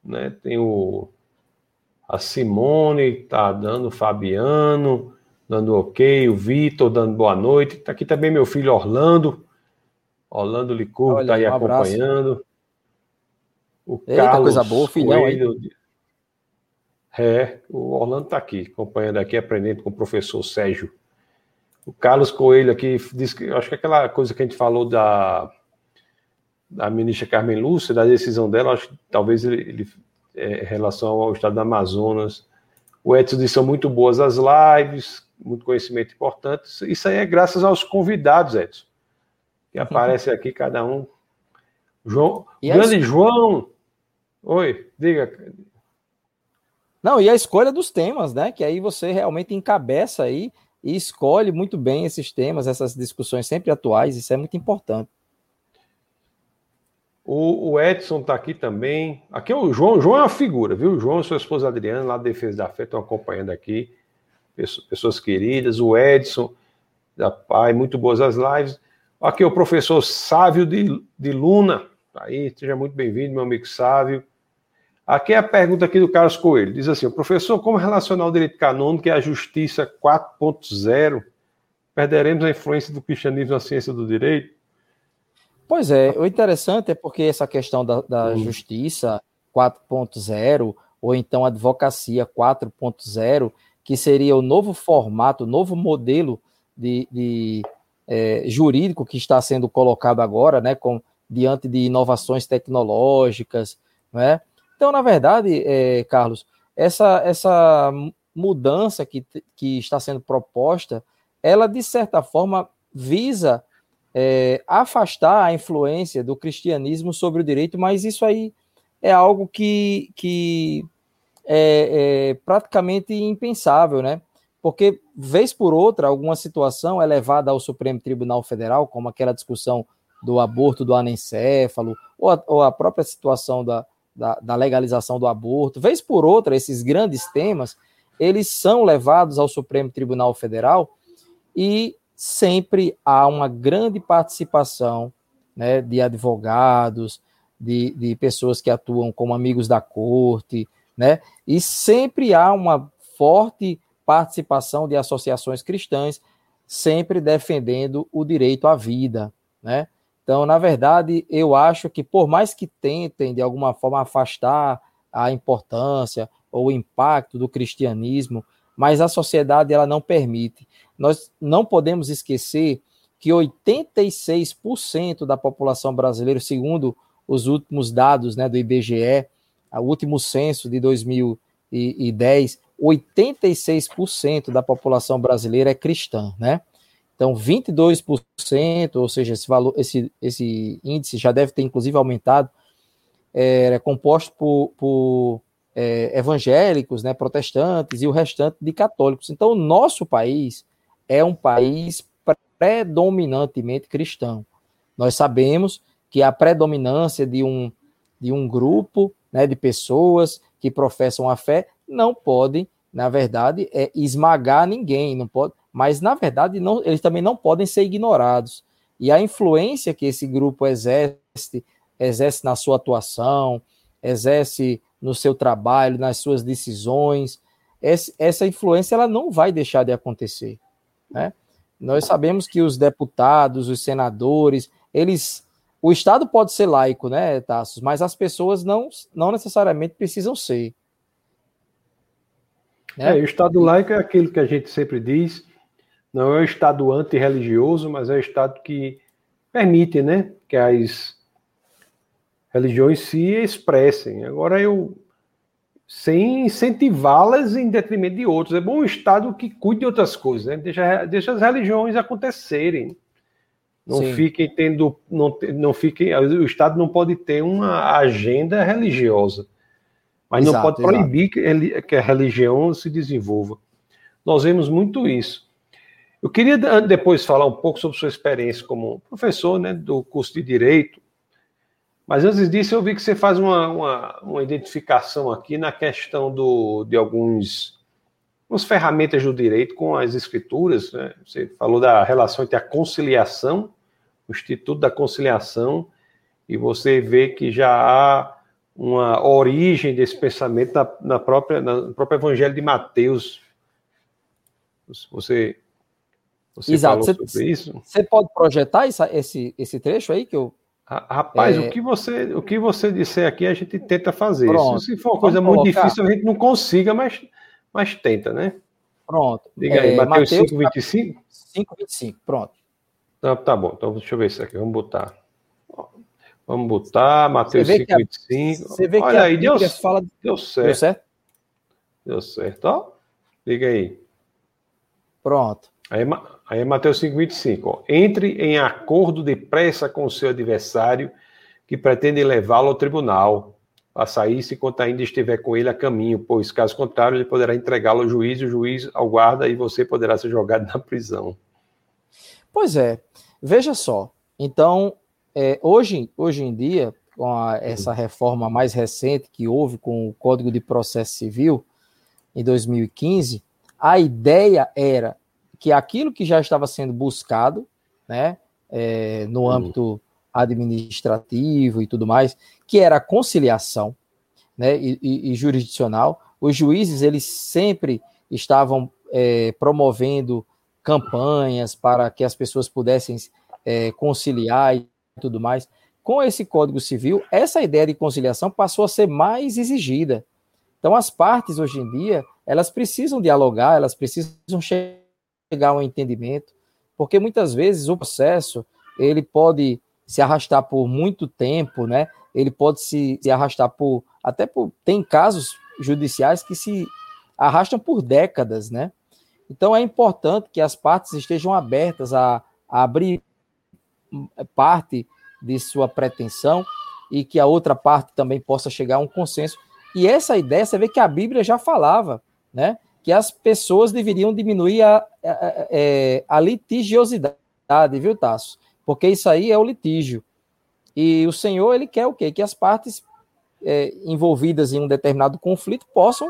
Né? Tem o. A Simone tá dando, o Fabiano dando ok, o Vitor dando boa noite. Tá aqui também meu filho Orlando. Orlando Licurgo está aí um acompanhando. O Eita, Carlos coisa boa, filhão Coelho, aí. É, o Orlando está aqui, acompanhando aqui, aprendendo com o professor Sérgio. O Carlos Coelho aqui diz que acho que aquela coisa que a gente falou da, da ministra Carmen Lúcia, da decisão dela, acho que talvez ele, ele é, em relação ao estado do Amazonas. O Edson disse são muito boas as lives, muito conhecimento importante. Isso aí é graças aos convidados, Edson que aparece aqui, cada um João, grande João. Oi, diga. Não, e a escolha dos temas, né? Que aí você realmente encabeça aí e escolhe muito bem esses temas, essas discussões sempre atuais, isso é muito importante. O, o Edson está aqui também. Aqui é o João. João é uma figura, viu? O João e sua esposa Adriana, lá da Defesa da Fé, estão acompanhando aqui. Pessoas queridas. O Edson, da Pai, muito boas as lives. Aqui é o professor Sávio de, de Luna. Tá aí, seja muito bem-vindo, meu amigo Sávio. Aqui é a pergunta aqui do Carlos Coelho. Diz assim, professor, como relacionar o direito canônico e a justiça 4.0? Perderemos a influência do cristianismo na ciência do direito? Pois é, o interessante é porque essa questão da, da hum. justiça 4.0 ou então advocacia 4.0, que seria o novo formato, o novo modelo de, de é, jurídico que está sendo colocado agora, né, com, diante de inovações tecnológicas, né? Então, na verdade, é, Carlos, essa, essa mudança que, que está sendo proposta, ela de certa forma visa é, afastar a influência do cristianismo sobre o direito, mas isso aí é algo que, que é, é praticamente impensável, né? Porque, vez por outra, alguma situação é levada ao Supremo Tribunal Federal, como aquela discussão do aborto do anencéfalo, ou a, ou a própria situação da, da, da, legalização do aborto. Vez por outra, esses grandes temas, eles são levados ao Supremo Tribunal Federal e sempre há uma grande participação né, de advogados, de, de pessoas que atuam como amigos da corte, né, e sempre há uma forte participação de associações cristãs, sempre defendendo o direito à vida, né? Então, na verdade, eu acho que por mais que tentem de alguma forma afastar a importância ou o impacto do cristianismo, mas a sociedade ela não permite. Nós não podemos esquecer que 86% da população brasileira, segundo os últimos dados né, do IBGE, o último censo de 2010, 86% da população brasileira é cristã, né? Então, 22%, ou seja, esse valor, esse, esse índice já deve ter inclusive aumentado, é, é composto por, por é, evangélicos, né, protestantes e o restante de católicos. Então, o nosso país é um país predominantemente cristão. Nós sabemos que a predominância de um, de um grupo né, de pessoas que professam a fé não podem, na verdade, é esmagar ninguém, não pode, mas na verdade não, eles também não podem ser ignorados. E a influência que esse grupo exerce, exerce na sua atuação, exerce no seu trabalho, nas suas decisões, essa influência ela não vai deixar de acontecer. Né? Nós sabemos que os deputados, os senadores, eles. O Estado pode ser laico, né, Tassos? Mas as pessoas não, não necessariamente precisam ser. Né? É, o Estado laico é aquilo que a gente sempre diz, não é um Estado antirreligioso, mas é um Estado que permite né, que as religiões se expressem. Agora, eu sem incentivá-las em detrimento de outros. É bom o Estado que cuide de outras coisas, né? deixa, deixa as religiões acontecerem. Não Sim. fiquem tendo. Não, não fiquem, o Estado não pode ter uma agenda religiosa, mas exato, não pode proibir que, que a religião se desenvolva. Nós vemos muito isso. Eu queria depois falar um pouco sobre sua experiência como professor né, do curso de Direito mas antes disso, eu vi que você faz uma, uma, uma identificação aqui na questão do, de alguns umas ferramentas do direito com as escrituras. Né? Você falou da relação entre a conciliação, o Instituto da Conciliação, e você vê que já há uma origem desse pensamento na, na própria, na, no próprio Evangelho de Mateus. Você, você Exato. falou você, sobre isso? Você pode projetar essa, esse, esse trecho aí que eu Rapaz, é... o, que você, o que você disser aqui, a gente tenta fazer. Pronto. Se for uma coisa muito colocar. difícil, a gente não consiga, mas, mas tenta, né? Pronto. Diga aí, é, Mateus 5, 25? 5, 25, pronto. Tá, tá bom, então deixa eu ver isso aqui, vamos botar. Vamos botar, Mateus 5, 25. Você vê Olha que aí, deu, fala... deu certo. Deu certo? Deu certo, ó. Liga aí. Pronto. Aí, aí é Mateus 5,25. Entre em acordo depressa com o seu adversário, que pretendem levá-lo ao tribunal, a sair se quanto ainda estiver com ele a caminho, pois, caso contrário, ele poderá entregá-lo ao juiz, o juiz ao guarda e você poderá ser jogado na prisão. Pois é, veja só. Então, é, hoje, hoje em dia, com a, essa reforma mais recente que houve com o Código de Processo Civil, em 2015, a ideia era que aquilo que já estava sendo buscado, né, é, no âmbito administrativo e tudo mais, que era a conciliação, né, e, e, e jurisdicional, os juízes eles sempre estavam é, promovendo campanhas para que as pessoas pudessem é, conciliar e tudo mais. Com esse Código Civil, essa ideia de conciliação passou a ser mais exigida. Então, as partes hoje em dia, elas precisam dialogar, elas precisam chegar a um entendimento, porque muitas vezes o processo ele pode se arrastar por muito tempo, né? Ele pode se, se arrastar por até por tem casos judiciais que se arrastam por décadas, né? Então é importante que as partes estejam abertas a, a abrir parte de sua pretensão e que a outra parte também possa chegar a um consenso. E essa ideia, você vê que a Bíblia já falava, né? Que as pessoas deveriam diminuir a, a, é, a litigiosidade, viu, Tasso? Porque isso aí é o litígio. E o Senhor, ele quer o quê? Que as partes é, envolvidas em um determinado conflito possam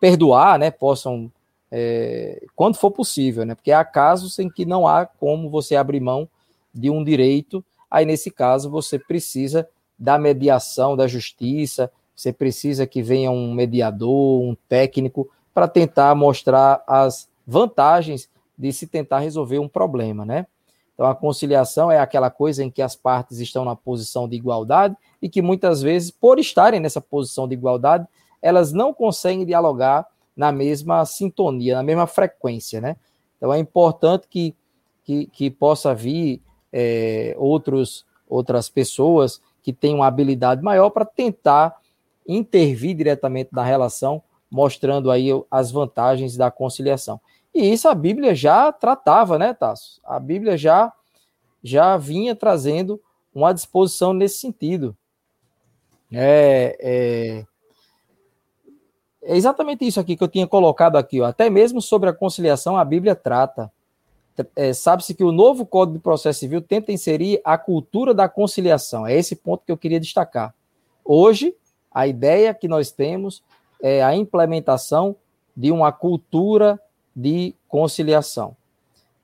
perdoar, né? Possam, é, quando for possível, né? Porque há casos em que não há como você abrir mão de um direito. Aí, nesse caso, você precisa da mediação da justiça, você precisa que venha um mediador, um técnico, para tentar mostrar as vantagens de se tentar resolver um problema, né? Então, a conciliação é aquela coisa em que as partes estão na posição de igualdade e que muitas vezes, por estarem nessa posição de igualdade, elas não conseguem dialogar na mesma sintonia, na mesma frequência, né? Então, é importante que, que, que possa vir é, outros, outras pessoas que tenham uma habilidade maior para tentar intervir diretamente na relação, mostrando aí as vantagens da conciliação. E isso a Bíblia já tratava, né, Tasso? A Bíblia já, já vinha trazendo uma disposição nesse sentido. É, é, é, exatamente isso aqui que eu tinha colocado aqui, ó. até mesmo sobre a conciliação a Bíblia trata. É, Sabe-se que o novo Código de Processo Civil tenta inserir a cultura da conciliação. É esse ponto que eu queria destacar. Hoje, a ideia que nós temos é a implementação de uma cultura de conciliação,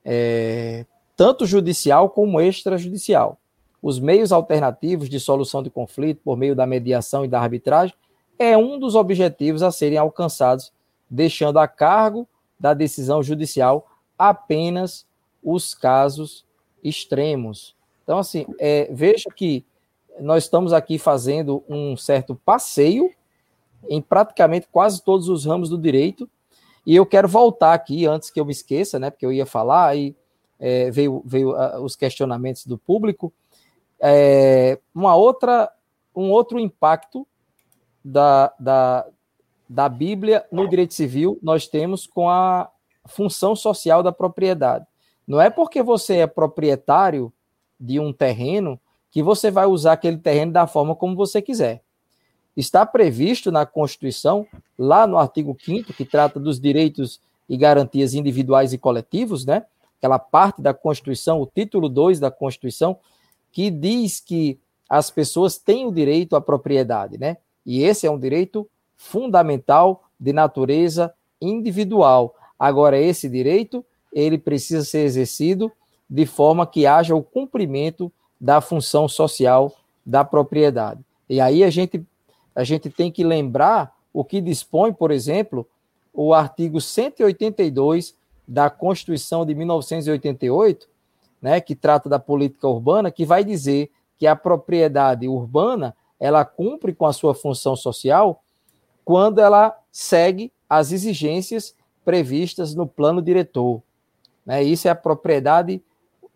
é, tanto judicial como extrajudicial. Os meios alternativos de solução de conflito por meio da mediação e da arbitragem é um dos objetivos a serem alcançados, deixando a cargo da decisão judicial apenas os casos extremos. Então, assim, é, veja que nós estamos aqui fazendo um certo passeio em praticamente quase todos os ramos do direito, e eu quero voltar aqui, antes que eu me esqueça, né, porque eu ia falar, e é, veio, veio uh, os questionamentos do público. É, uma outra, um outro impacto da, da, da Bíblia no direito civil nós temos com a função social da propriedade. Não é porque você é proprietário de um terreno que você vai usar aquele terreno da forma como você quiser está previsto na Constituição, lá no artigo 5 que trata dos direitos e garantias individuais e coletivos, né? Aquela parte da Constituição, o título 2 da Constituição, que diz que as pessoas têm o direito à propriedade, né? E esse é um direito fundamental de natureza individual. Agora, esse direito, ele precisa ser exercido de forma que haja o cumprimento da função social da propriedade. E aí a gente a gente tem que lembrar o que dispõe, por exemplo, o artigo 182 da Constituição de 1988, né, que trata da política urbana, que vai dizer que a propriedade urbana ela cumpre com a sua função social quando ela segue as exigências previstas no plano diretor. Né? Isso é a propriedade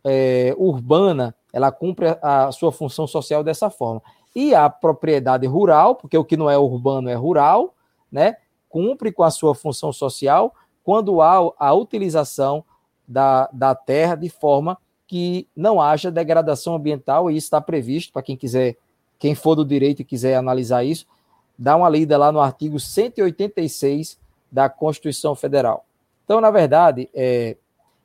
é, urbana, ela cumpre a, a sua função social dessa forma e a propriedade rural, porque o que não é urbano é rural, né? Cumpre com a sua função social quando há a utilização da, da terra de forma que não haja degradação ambiental, e isso está previsto para quem quiser quem for do direito e quiser analisar isso, dá uma lida lá no artigo 186 da Constituição Federal. Então, na verdade, é,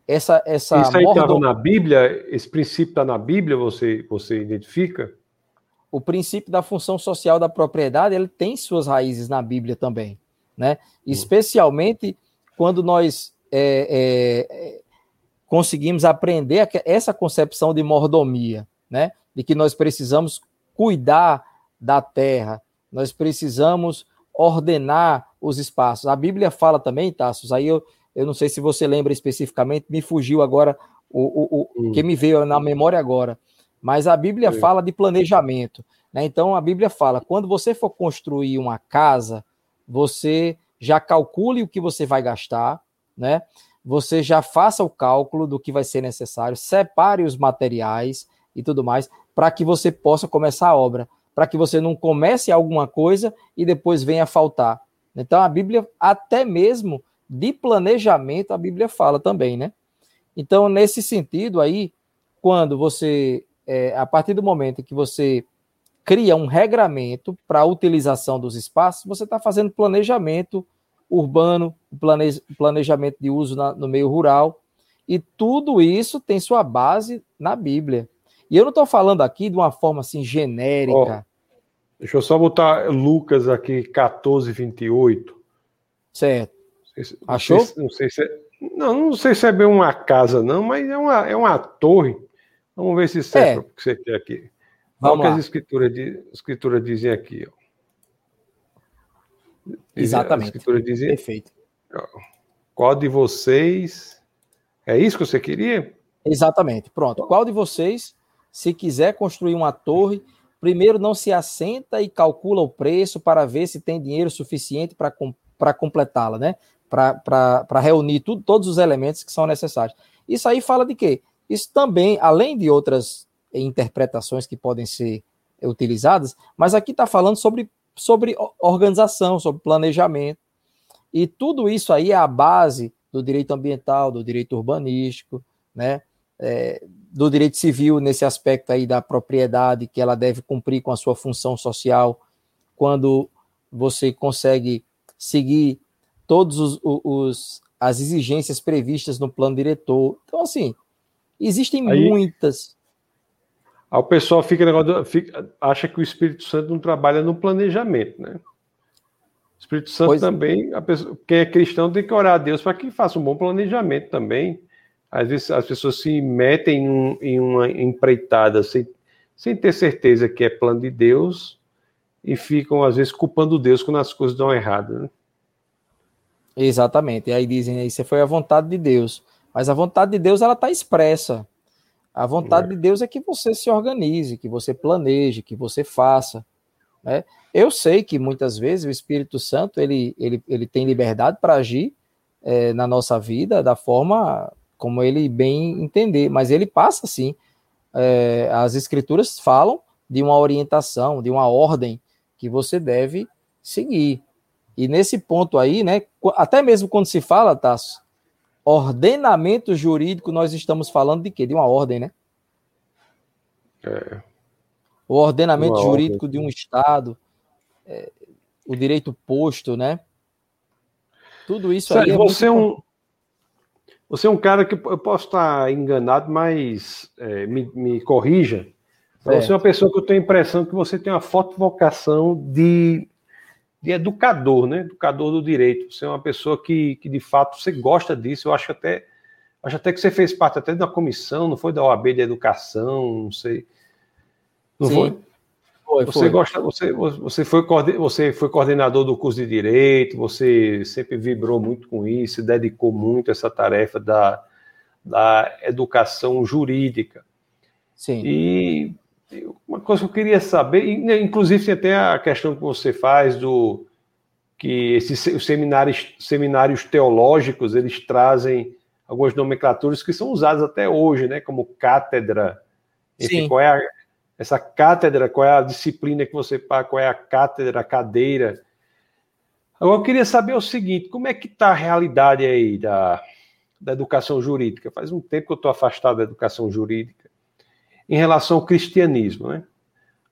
essa, essa Isso aí estava na Bíblia? Esse princípio está na Bíblia, você, você identifica? O princípio da função social da propriedade, ele tem suas raízes na Bíblia também, né? Especialmente quando nós é, é, conseguimos aprender essa concepção de mordomia, né? De que nós precisamos cuidar da terra, nós precisamos ordenar os espaços. A Bíblia fala também, Tassos, aí eu, eu não sei se você lembra especificamente, me fugiu agora o, o, o hum. que me veio na memória agora, mas a Bíblia Sim. fala de planejamento. Né? Então a Bíblia fala: quando você for construir uma casa, você já calcule o que você vai gastar, né? Você já faça o cálculo do que vai ser necessário, separe os materiais e tudo mais, para que você possa começar a obra para que você não comece alguma coisa e depois venha a faltar. Então a Bíblia, até mesmo de planejamento, a Bíblia fala também, né? Então, nesse sentido aí, quando você, é, a partir do momento que você cria um regramento para a utilização dos espaços, você está fazendo planejamento urbano, planejamento de uso na, no meio rural, e tudo isso tem sua base na Bíblia. E eu não estou falando aqui de uma forma assim genérica, Deixa eu só botar Lucas aqui, 14, 28. Certo. Não Achou? Não sei, não sei, se é, não, não sei se é bem uma casa, não, mas é uma, é uma torre. Vamos ver se serve é. o que você quer aqui. Vamos Olha o que as escrituras, escrituras dizem aqui. Ó. Exatamente. As escrituras dizem, Perfeito. Ó, qual de vocês. É isso que você queria? Exatamente. Pronto. Qual de vocês, se quiser construir uma torre primeiro não se assenta e calcula o preço para ver se tem dinheiro suficiente para completá-la, né? Para reunir tudo, todos os elementos que são necessários. Isso aí fala de quê? Isso também, além de outras interpretações que podem ser utilizadas, mas aqui está falando sobre, sobre organização, sobre planejamento. E tudo isso aí é a base do direito ambiental, do direito urbanístico, né? É, do direito civil nesse aspecto aí da propriedade, que ela deve cumprir com a sua função social, quando você consegue seguir os as exigências previstas no plano diretor. Então, assim, existem aí, muitas. Aí o pessoal fica, fica, acha que o Espírito Santo não trabalha no planejamento, né? O Espírito Santo pois, também, a pessoa, quem é cristão tem que orar a Deus para que faça um bom planejamento também às vezes as pessoas se metem em, um, em uma empreitada sem, sem ter certeza que é plano de Deus e ficam, às vezes, culpando Deus quando as coisas dão errado. Né? Exatamente. E aí dizem, isso foi a vontade de Deus. Mas a vontade de Deus, ela está expressa. A vontade é. de Deus é que você se organize, que você planeje, que você faça. Né? Eu sei que muitas vezes o Espírito Santo ele, ele, ele tem liberdade para agir é, na nossa vida da forma como ele bem entender, mas ele passa sim. É, as escrituras falam de uma orientação, de uma ordem que você deve seguir. E nesse ponto aí, né, até mesmo quando se fala, Tasso, ordenamento jurídico, nós estamos falando de quê? De uma ordem, né? É. O ordenamento uma jurídico ordem. de um Estado, é, o direito posto, né? Tudo isso Sério, aí é você é um, você é um cara que eu posso estar enganado, mas é, me, me, corrija. É. Você é uma pessoa que eu tenho a impressão que você tem uma forte vocação de, de educador, né? Educador do direito. Você é uma pessoa que, que de fato você gosta disso. Eu acho até acho até que você fez parte até da comissão, não foi da OAB de educação, não sei. Não Sim. foi? Foi, você foi. gosta, você, você foi você foi coordenador do curso de direito, você sempre vibrou muito com isso, dedicou muito a essa tarefa da, da educação jurídica. Sim. E uma coisa que eu queria saber, né, inclusive tem até a questão que você faz do que esses os seminários, seminários teológicos eles trazem algumas nomenclaturas que são usadas até hoje, né, como cátedra. Enfim, Sim. qual é a, essa cátedra, qual é a disciplina que você paga, qual é a cátedra, a cadeira. Agora eu queria saber o seguinte: como é que está a realidade aí da, da educação jurídica? Faz um tempo que eu estou afastado da educação jurídica em relação ao cristianismo, né?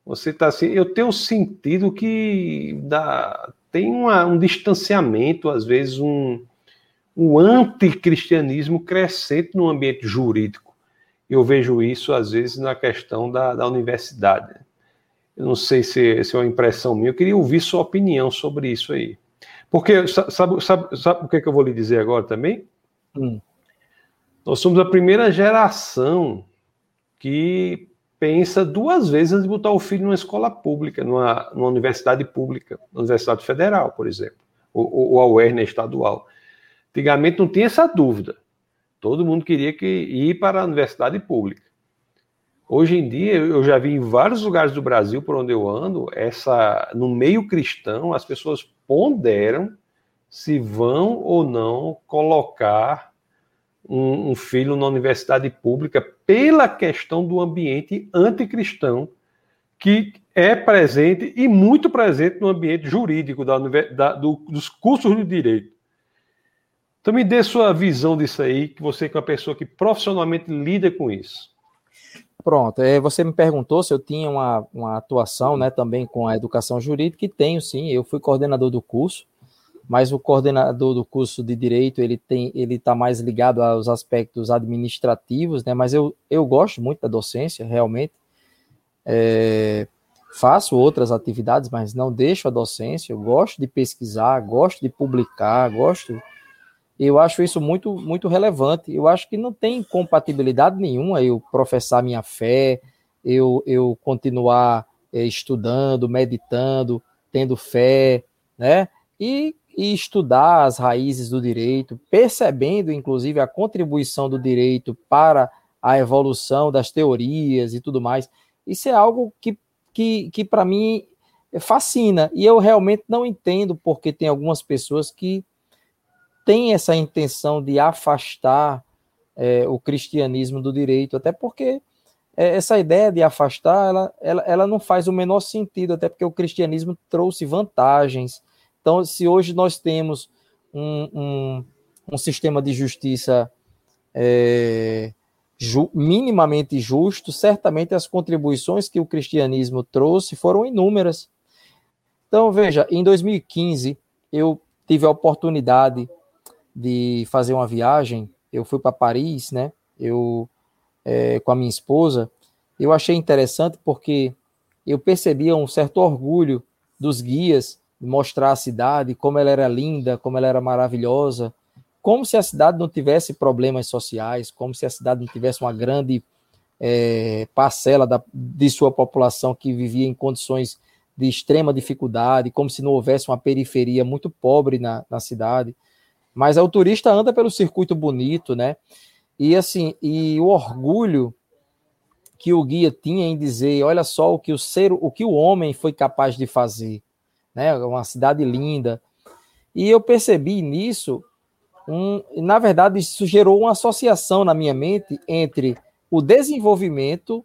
Você está assim, eu tenho sentido que dá, tem uma, um distanciamento, às vezes um, um anticristianismo crescente no ambiente jurídico. Eu vejo isso, às vezes, na questão da, da universidade. Eu não sei se, se é uma impressão minha, eu queria ouvir sua opinião sobre isso aí. Porque, sabe, sabe, sabe o que, é que eu vou lhe dizer agora também? Hum. Nós somos a primeira geração que pensa duas vezes antes de botar o filho numa escola pública, numa, numa universidade pública, Universidade Federal, por exemplo, ou, ou a UERN estadual. Antigamente não tinha essa dúvida. Todo mundo queria que ir para a universidade pública. Hoje em dia, eu já vi em vários lugares do Brasil por onde eu ando, essa no meio cristão, as pessoas ponderam se vão ou não colocar um, um filho na universidade pública pela questão do ambiente anticristão que é presente e muito presente no ambiente jurídico da, da, do, dos cursos de direito. Então me dê sua visão disso aí, que você é uma pessoa que profissionalmente lida com isso. Pronto, é, você me perguntou se eu tinha uma, uma atuação né, também com a educação jurídica, e tenho sim, eu fui coordenador do curso, mas o coordenador do curso de direito ele tem ele está mais ligado aos aspectos administrativos, né? Mas eu, eu gosto muito da docência, realmente. É, faço outras atividades, mas não deixo a docência. Eu gosto de pesquisar, gosto de publicar, gosto. Eu acho isso muito muito relevante. Eu acho que não tem compatibilidade nenhuma eu professar minha fé, eu eu continuar é, estudando, meditando, tendo fé, né? E e estudar as raízes do direito, percebendo inclusive a contribuição do direito para a evolução das teorias e tudo mais. Isso é algo que, que, que para mim fascina e eu realmente não entendo porque tem algumas pessoas que têm essa intenção de afastar é, o cristianismo do direito, até porque é, essa ideia de afastar, ela, ela, ela não faz o menor sentido, até porque o cristianismo trouxe vantagens, então, se hoje nós temos um, um, um sistema de justiça é, ju, minimamente justo, certamente as contribuições que o cristianismo trouxe foram inúmeras. Então, veja, em 2015, eu tive a oportunidade de fazer uma viagem. Eu fui para Paris, né? Eu é, com a minha esposa. Eu achei interessante porque eu percebia um certo orgulho dos guias mostrar a cidade, como ela era linda, como ela era maravilhosa, como se a cidade não tivesse problemas sociais, como se a cidade não tivesse uma grande é, parcela da, de sua população que vivia em condições de extrema dificuldade, como se não houvesse uma periferia muito pobre na, na cidade. Mas o turista anda pelo circuito bonito, né? E assim, e o orgulho que o guia tinha em dizer, olha só o que o ser, o que o homem foi capaz de fazer né? Uma cidade linda. E eu percebi nisso, um, na verdade, isso gerou uma associação na minha mente entre o desenvolvimento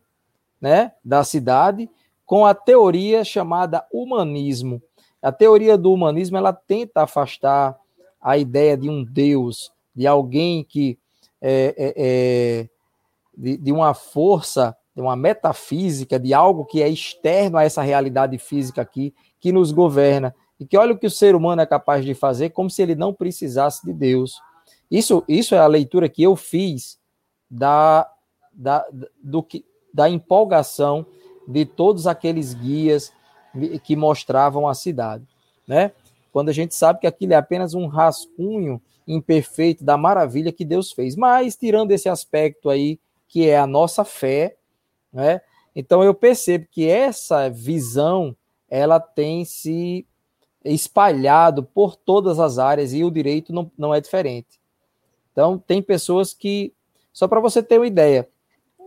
né, da cidade com a teoria chamada humanismo. A teoria do humanismo ela tenta afastar a ideia de um Deus, de alguém que é, é, é de, de, uma força, de uma metafísica, de algo que é externo a essa realidade física aqui, que nos governa e que olha o que o ser humano é capaz de fazer como se ele não precisasse de Deus. Isso, isso é a leitura que eu fiz da, da, do que, da empolgação de todos aqueles guias que mostravam a cidade, né? Quando a gente sabe que aquilo é apenas um rascunho imperfeito da maravilha que Deus fez. Mas tirando esse aspecto aí que é a nossa fé, né? Então eu percebo que essa visão ela tem se espalhado por todas as áreas e o direito não, não é diferente. Então, tem pessoas que, só para você ter uma ideia,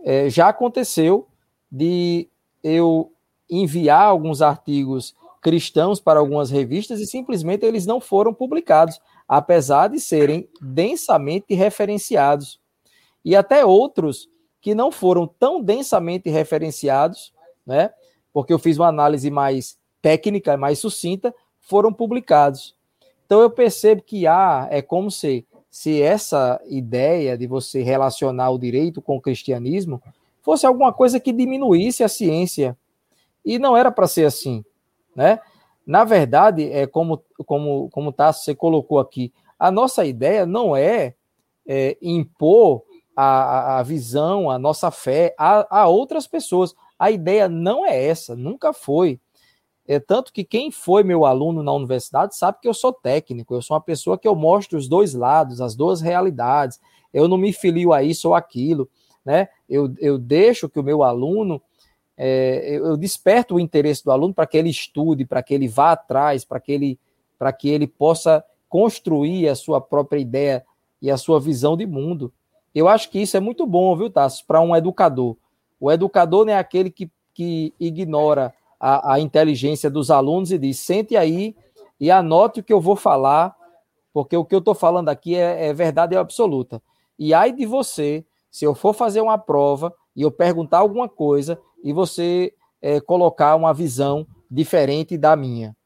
é, já aconteceu de eu enviar alguns artigos cristãos para algumas revistas e simplesmente eles não foram publicados, apesar de serem densamente referenciados. E até outros que não foram tão densamente referenciados, né? Porque eu fiz uma análise mais técnica, mais sucinta, foram publicados. Então eu percebo que há, é como se, se essa ideia de você relacionar o direito com o cristianismo fosse alguma coisa que diminuísse a ciência. E não era para ser assim, né? Na verdade, é como como como tá, você colocou aqui, a nossa ideia não é, é impor a, a, visão, a nossa fé a, a outras pessoas. A ideia não é essa, nunca foi. É tanto que quem foi meu aluno na universidade sabe que eu sou técnico, eu sou uma pessoa que eu mostro os dois lados, as duas realidades. Eu não me filio a isso ou aquilo, né? Eu, eu deixo que o meu aluno é, eu desperto o interesse do aluno para que ele estude, para que ele vá atrás, para que ele para que ele possa construir a sua própria ideia e a sua visão de mundo. Eu acho que isso é muito bom, viu, Tassos, para um educador. O educador não é aquele que, que ignora a, a inteligência dos alunos e diz: sente aí e anote o que eu vou falar, porque o que eu estou falando aqui é, é verdade absoluta. E ai de você, se eu for fazer uma prova e eu perguntar alguma coisa e você é, colocar uma visão diferente da minha.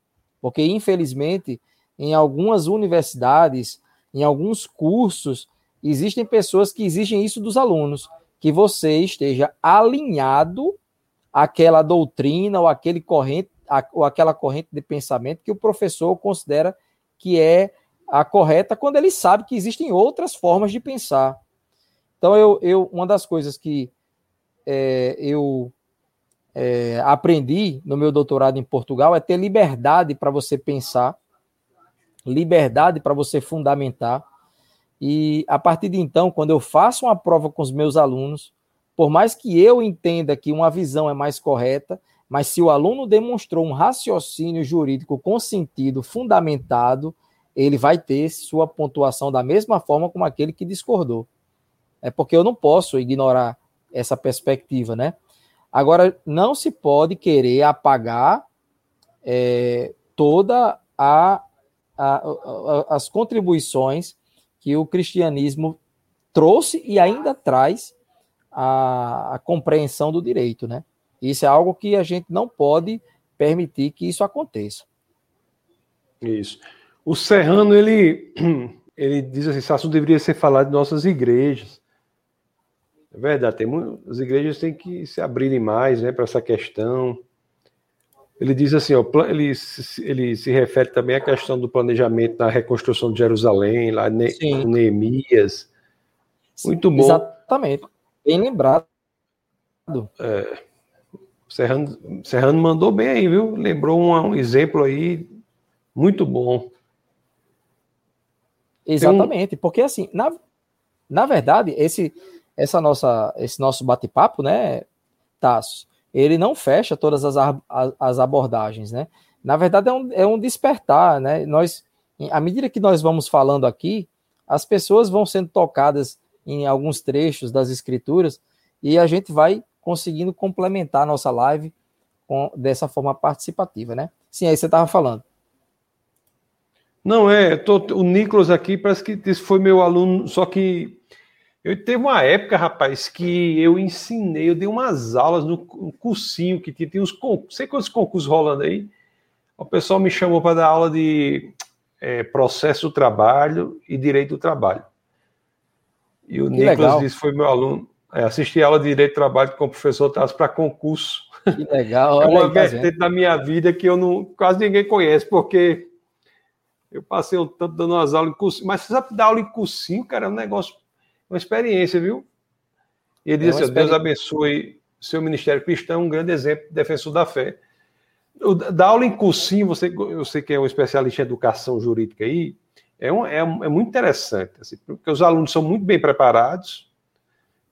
Porque, infelizmente, em algumas universidades, em alguns cursos, existem pessoas que exigem isso dos alunos, que você esteja alinhado aquela doutrina ou aquele corrente ou aquela corrente de pensamento que o professor considera que é a correta quando ele sabe que existem outras formas de pensar. Então eu, eu uma das coisas que é, eu é, aprendi no meu doutorado em Portugal é ter liberdade para você pensar, liberdade para você fundamentar. E a partir de então, quando eu faço uma prova com os meus alunos, por mais que eu entenda que uma visão é mais correta, mas se o aluno demonstrou um raciocínio jurídico com sentido fundamentado, ele vai ter sua pontuação da mesma forma como aquele que discordou. É porque eu não posso ignorar essa perspectiva, né? Agora, não se pode querer apagar é, toda a, a, a, as contribuições que o cristianismo trouxe e ainda traz a, a compreensão do direito, né? Isso é algo que a gente não pode permitir que isso aconteça. Isso. O Serrano, ele, [clears throat] ele diz assim, esse assunto deveria ser falado de nossas igrejas. É verdade, tem as igrejas têm que se abrirem mais né, para essa questão. Ele diz assim, ó, ele, ele se refere também à questão do planejamento da reconstrução de Jerusalém, lá ne, Neemias. Muito bom. Exatamente. Bem lembrado. É, Serrano, Serrano mandou bem aí, viu? Lembrou um, um exemplo aí muito bom. Exatamente, um... porque assim, na, na verdade, esse, essa nossa, esse nosso bate-papo, né, Tasso, ele não fecha todas as, as abordagens, né? Na verdade, é um, é um despertar, né? Nós, à medida que nós vamos falando aqui, as pessoas vão sendo tocadas em alguns trechos das escrituras e a gente vai conseguindo complementar a nossa live com, dessa forma participativa, né? Sim, aí você estava falando. Não, é, tô, o Nicolas aqui parece que foi meu aluno, só que eu teve uma época, rapaz, que eu ensinei, eu dei umas aulas no, cursinho que tinha, tinha uns concursos, sei quantos concursos rolando aí. O pessoal me chamou para dar aula de é, processo do trabalho e direito do trabalho. E o que Nicolas legal. disse foi meu aluno. É, assisti aula de Direito do Trabalho com o professor Tassi para concurso. Que legal. [laughs] é uma tá vertente da minha vida que eu não quase ninguém conhece, porque eu passei um tanto dando umas aulas em cursinho. Mas você sabe dar aula em cursinho, cara, é um negócio, uma experiência, viu? E ele é disse assim, Deus abençoe seu ministério cristão, um grande exemplo de defensor da fé. Da aula em cursinho, você, eu sei que é um especialista em educação jurídica aí, é, um, é, um, é muito interessante, assim, porque os alunos são muito bem preparados,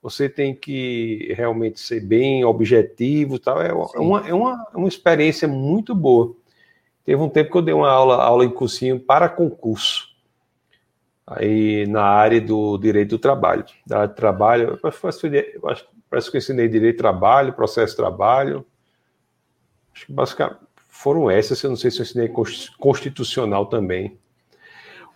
você tem que realmente ser bem objetivo tal, é, é uma, é uma, uma experiência muito boa. Teve um tempo que eu dei uma aula, aula em cursinho para concurso, aí na área do direito do trabalho, da área de trabalho, parece que eu ensinei direito do trabalho, processo de trabalho, acho que basicamente foram essas, eu não sei se eu ensinei constitucional também.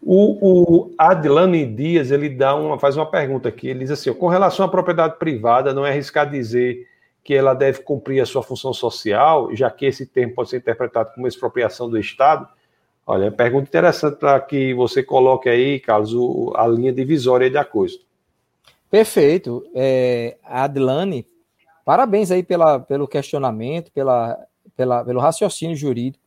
O, o Adlane Dias ele dá uma, faz uma pergunta aqui. Ele diz assim: com relação à propriedade privada, não é arriscar dizer que ela deve cumprir a sua função social, já que esse termo pode ser interpretado como expropriação do Estado? Olha, pergunta interessante para que você coloque aí, Carlos, o, a linha divisória da coisa. Perfeito. É, Adlane, parabéns aí pela, pelo questionamento, pela, pela, pelo raciocínio jurídico.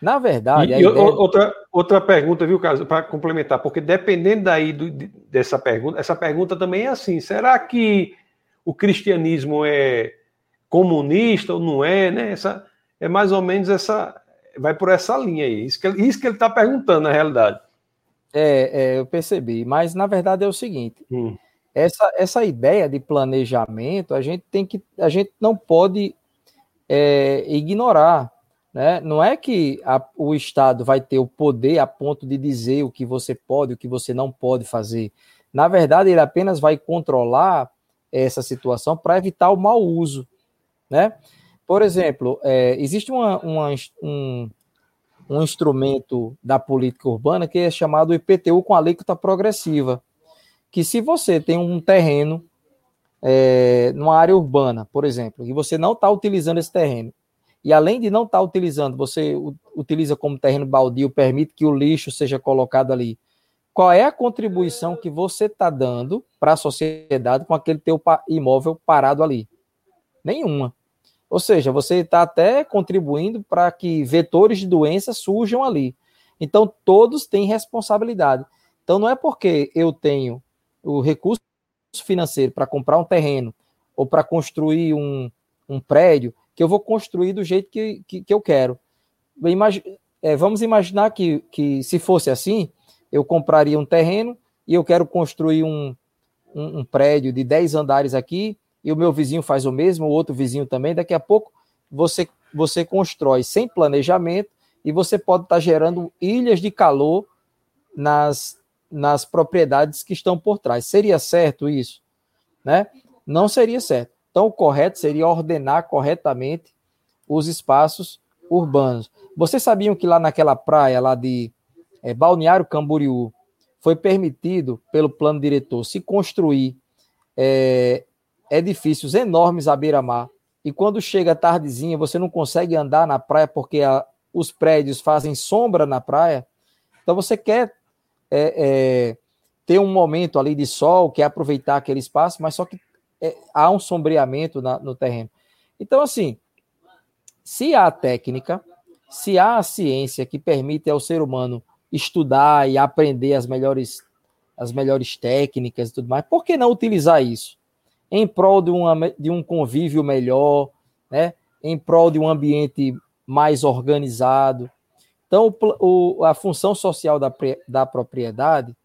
Na verdade. E, ideia... outra, outra pergunta, viu, Carlos, para complementar, porque dependendo daí do, dessa pergunta, essa pergunta também é assim: será que o cristianismo é comunista ou não é, né? Essa, é mais ou menos essa. Vai por essa linha aí. Isso que, isso que ele está perguntando, na realidade. É, é, eu percebi. Mas, na verdade, é o seguinte: hum. essa, essa ideia de planejamento, a gente tem que. A gente não pode é, ignorar. Né? Não é que a, o Estado vai ter o poder a ponto de dizer o que você pode, o que você não pode fazer. Na verdade, ele apenas vai controlar essa situação para evitar o mau uso. Né? Por exemplo, é, existe uma, uma, um, um instrumento da política urbana que é chamado IPTU com alíquota progressiva, que se você tem um terreno é, numa área urbana, por exemplo, e você não está utilizando esse terreno, e além de não estar tá utilizando, você utiliza como terreno baldio, permite que o lixo seja colocado ali, qual é a contribuição que você está dando para a sociedade com aquele teu imóvel parado ali? Nenhuma. Ou seja, você está até contribuindo para que vetores de doença surjam ali. Então, todos têm responsabilidade. Então, não é porque eu tenho o recurso financeiro para comprar um terreno ou para construir um, um prédio que eu vou construir do jeito que, que, que eu quero. Imag é, vamos imaginar que, que, se fosse assim, eu compraria um terreno e eu quero construir um, um, um prédio de 10 andares aqui e o meu vizinho faz o mesmo, o outro vizinho também, daqui a pouco você, você constrói sem planejamento e você pode estar gerando ilhas de calor nas, nas propriedades que estão por trás. Seria certo isso? Né? Não seria certo. Então, o correto seria ordenar corretamente os espaços urbanos. Vocês sabiam que lá naquela praia, lá de é, Balneário Camboriú, foi permitido pelo plano diretor se construir é, edifícios enormes à beira-mar. E quando chega a tardezinha, você não consegue andar na praia porque a, os prédios fazem sombra na praia. Então você quer é, é, ter um momento ali de sol, quer aproveitar aquele espaço, mas só que é, há um sombreamento na, no terreno. Então, assim, se há técnica, se há a ciência que permite ao ser humano estudar e aprender as melhores, as melhores técnicas e tudo mais, por que não utilizar isso? Em prol de, uma, de um convívio melhor, né? em prol de um ambiente mais organizado. Então, o, a função social da, da propriedade,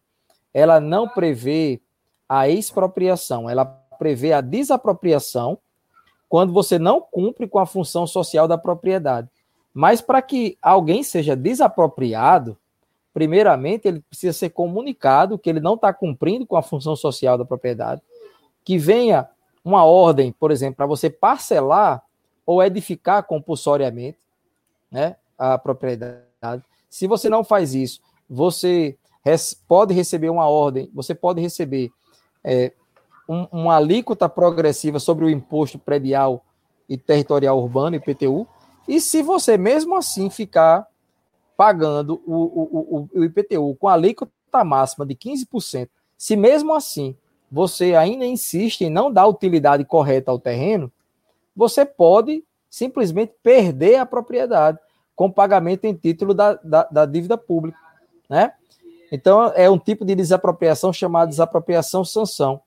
ela não prevê a expropriação, ela prevê a desapropriação quando você não cumpre com a função social da propriedade. Mas para que alguém seja desapropriado, primeiramente ele precisa ser comunicado que ele não está cumprindo com a função social da propriedade que venha uma ordem, por exemplo, para você parcelar ou edificar compulsoriamente né, a propriedade. Se você não faz isso, você pode receber uma ordem, você pode receber é, um, uma alíquota progressiva sobre o imposto predial e territorial urbano, IPTU, e se você mesmo assim ficar pagando o, o, o, o IPTU com a alíquota máxima de 15%, se mesmo assim você ainda insiste em não dar utilidade correta ao terreno, você pode simplesmente perder a propriedade com pagamento em título da, da, da dívida pública, né? Então, é um tipo de desapropriação chamada desapropriação sanção.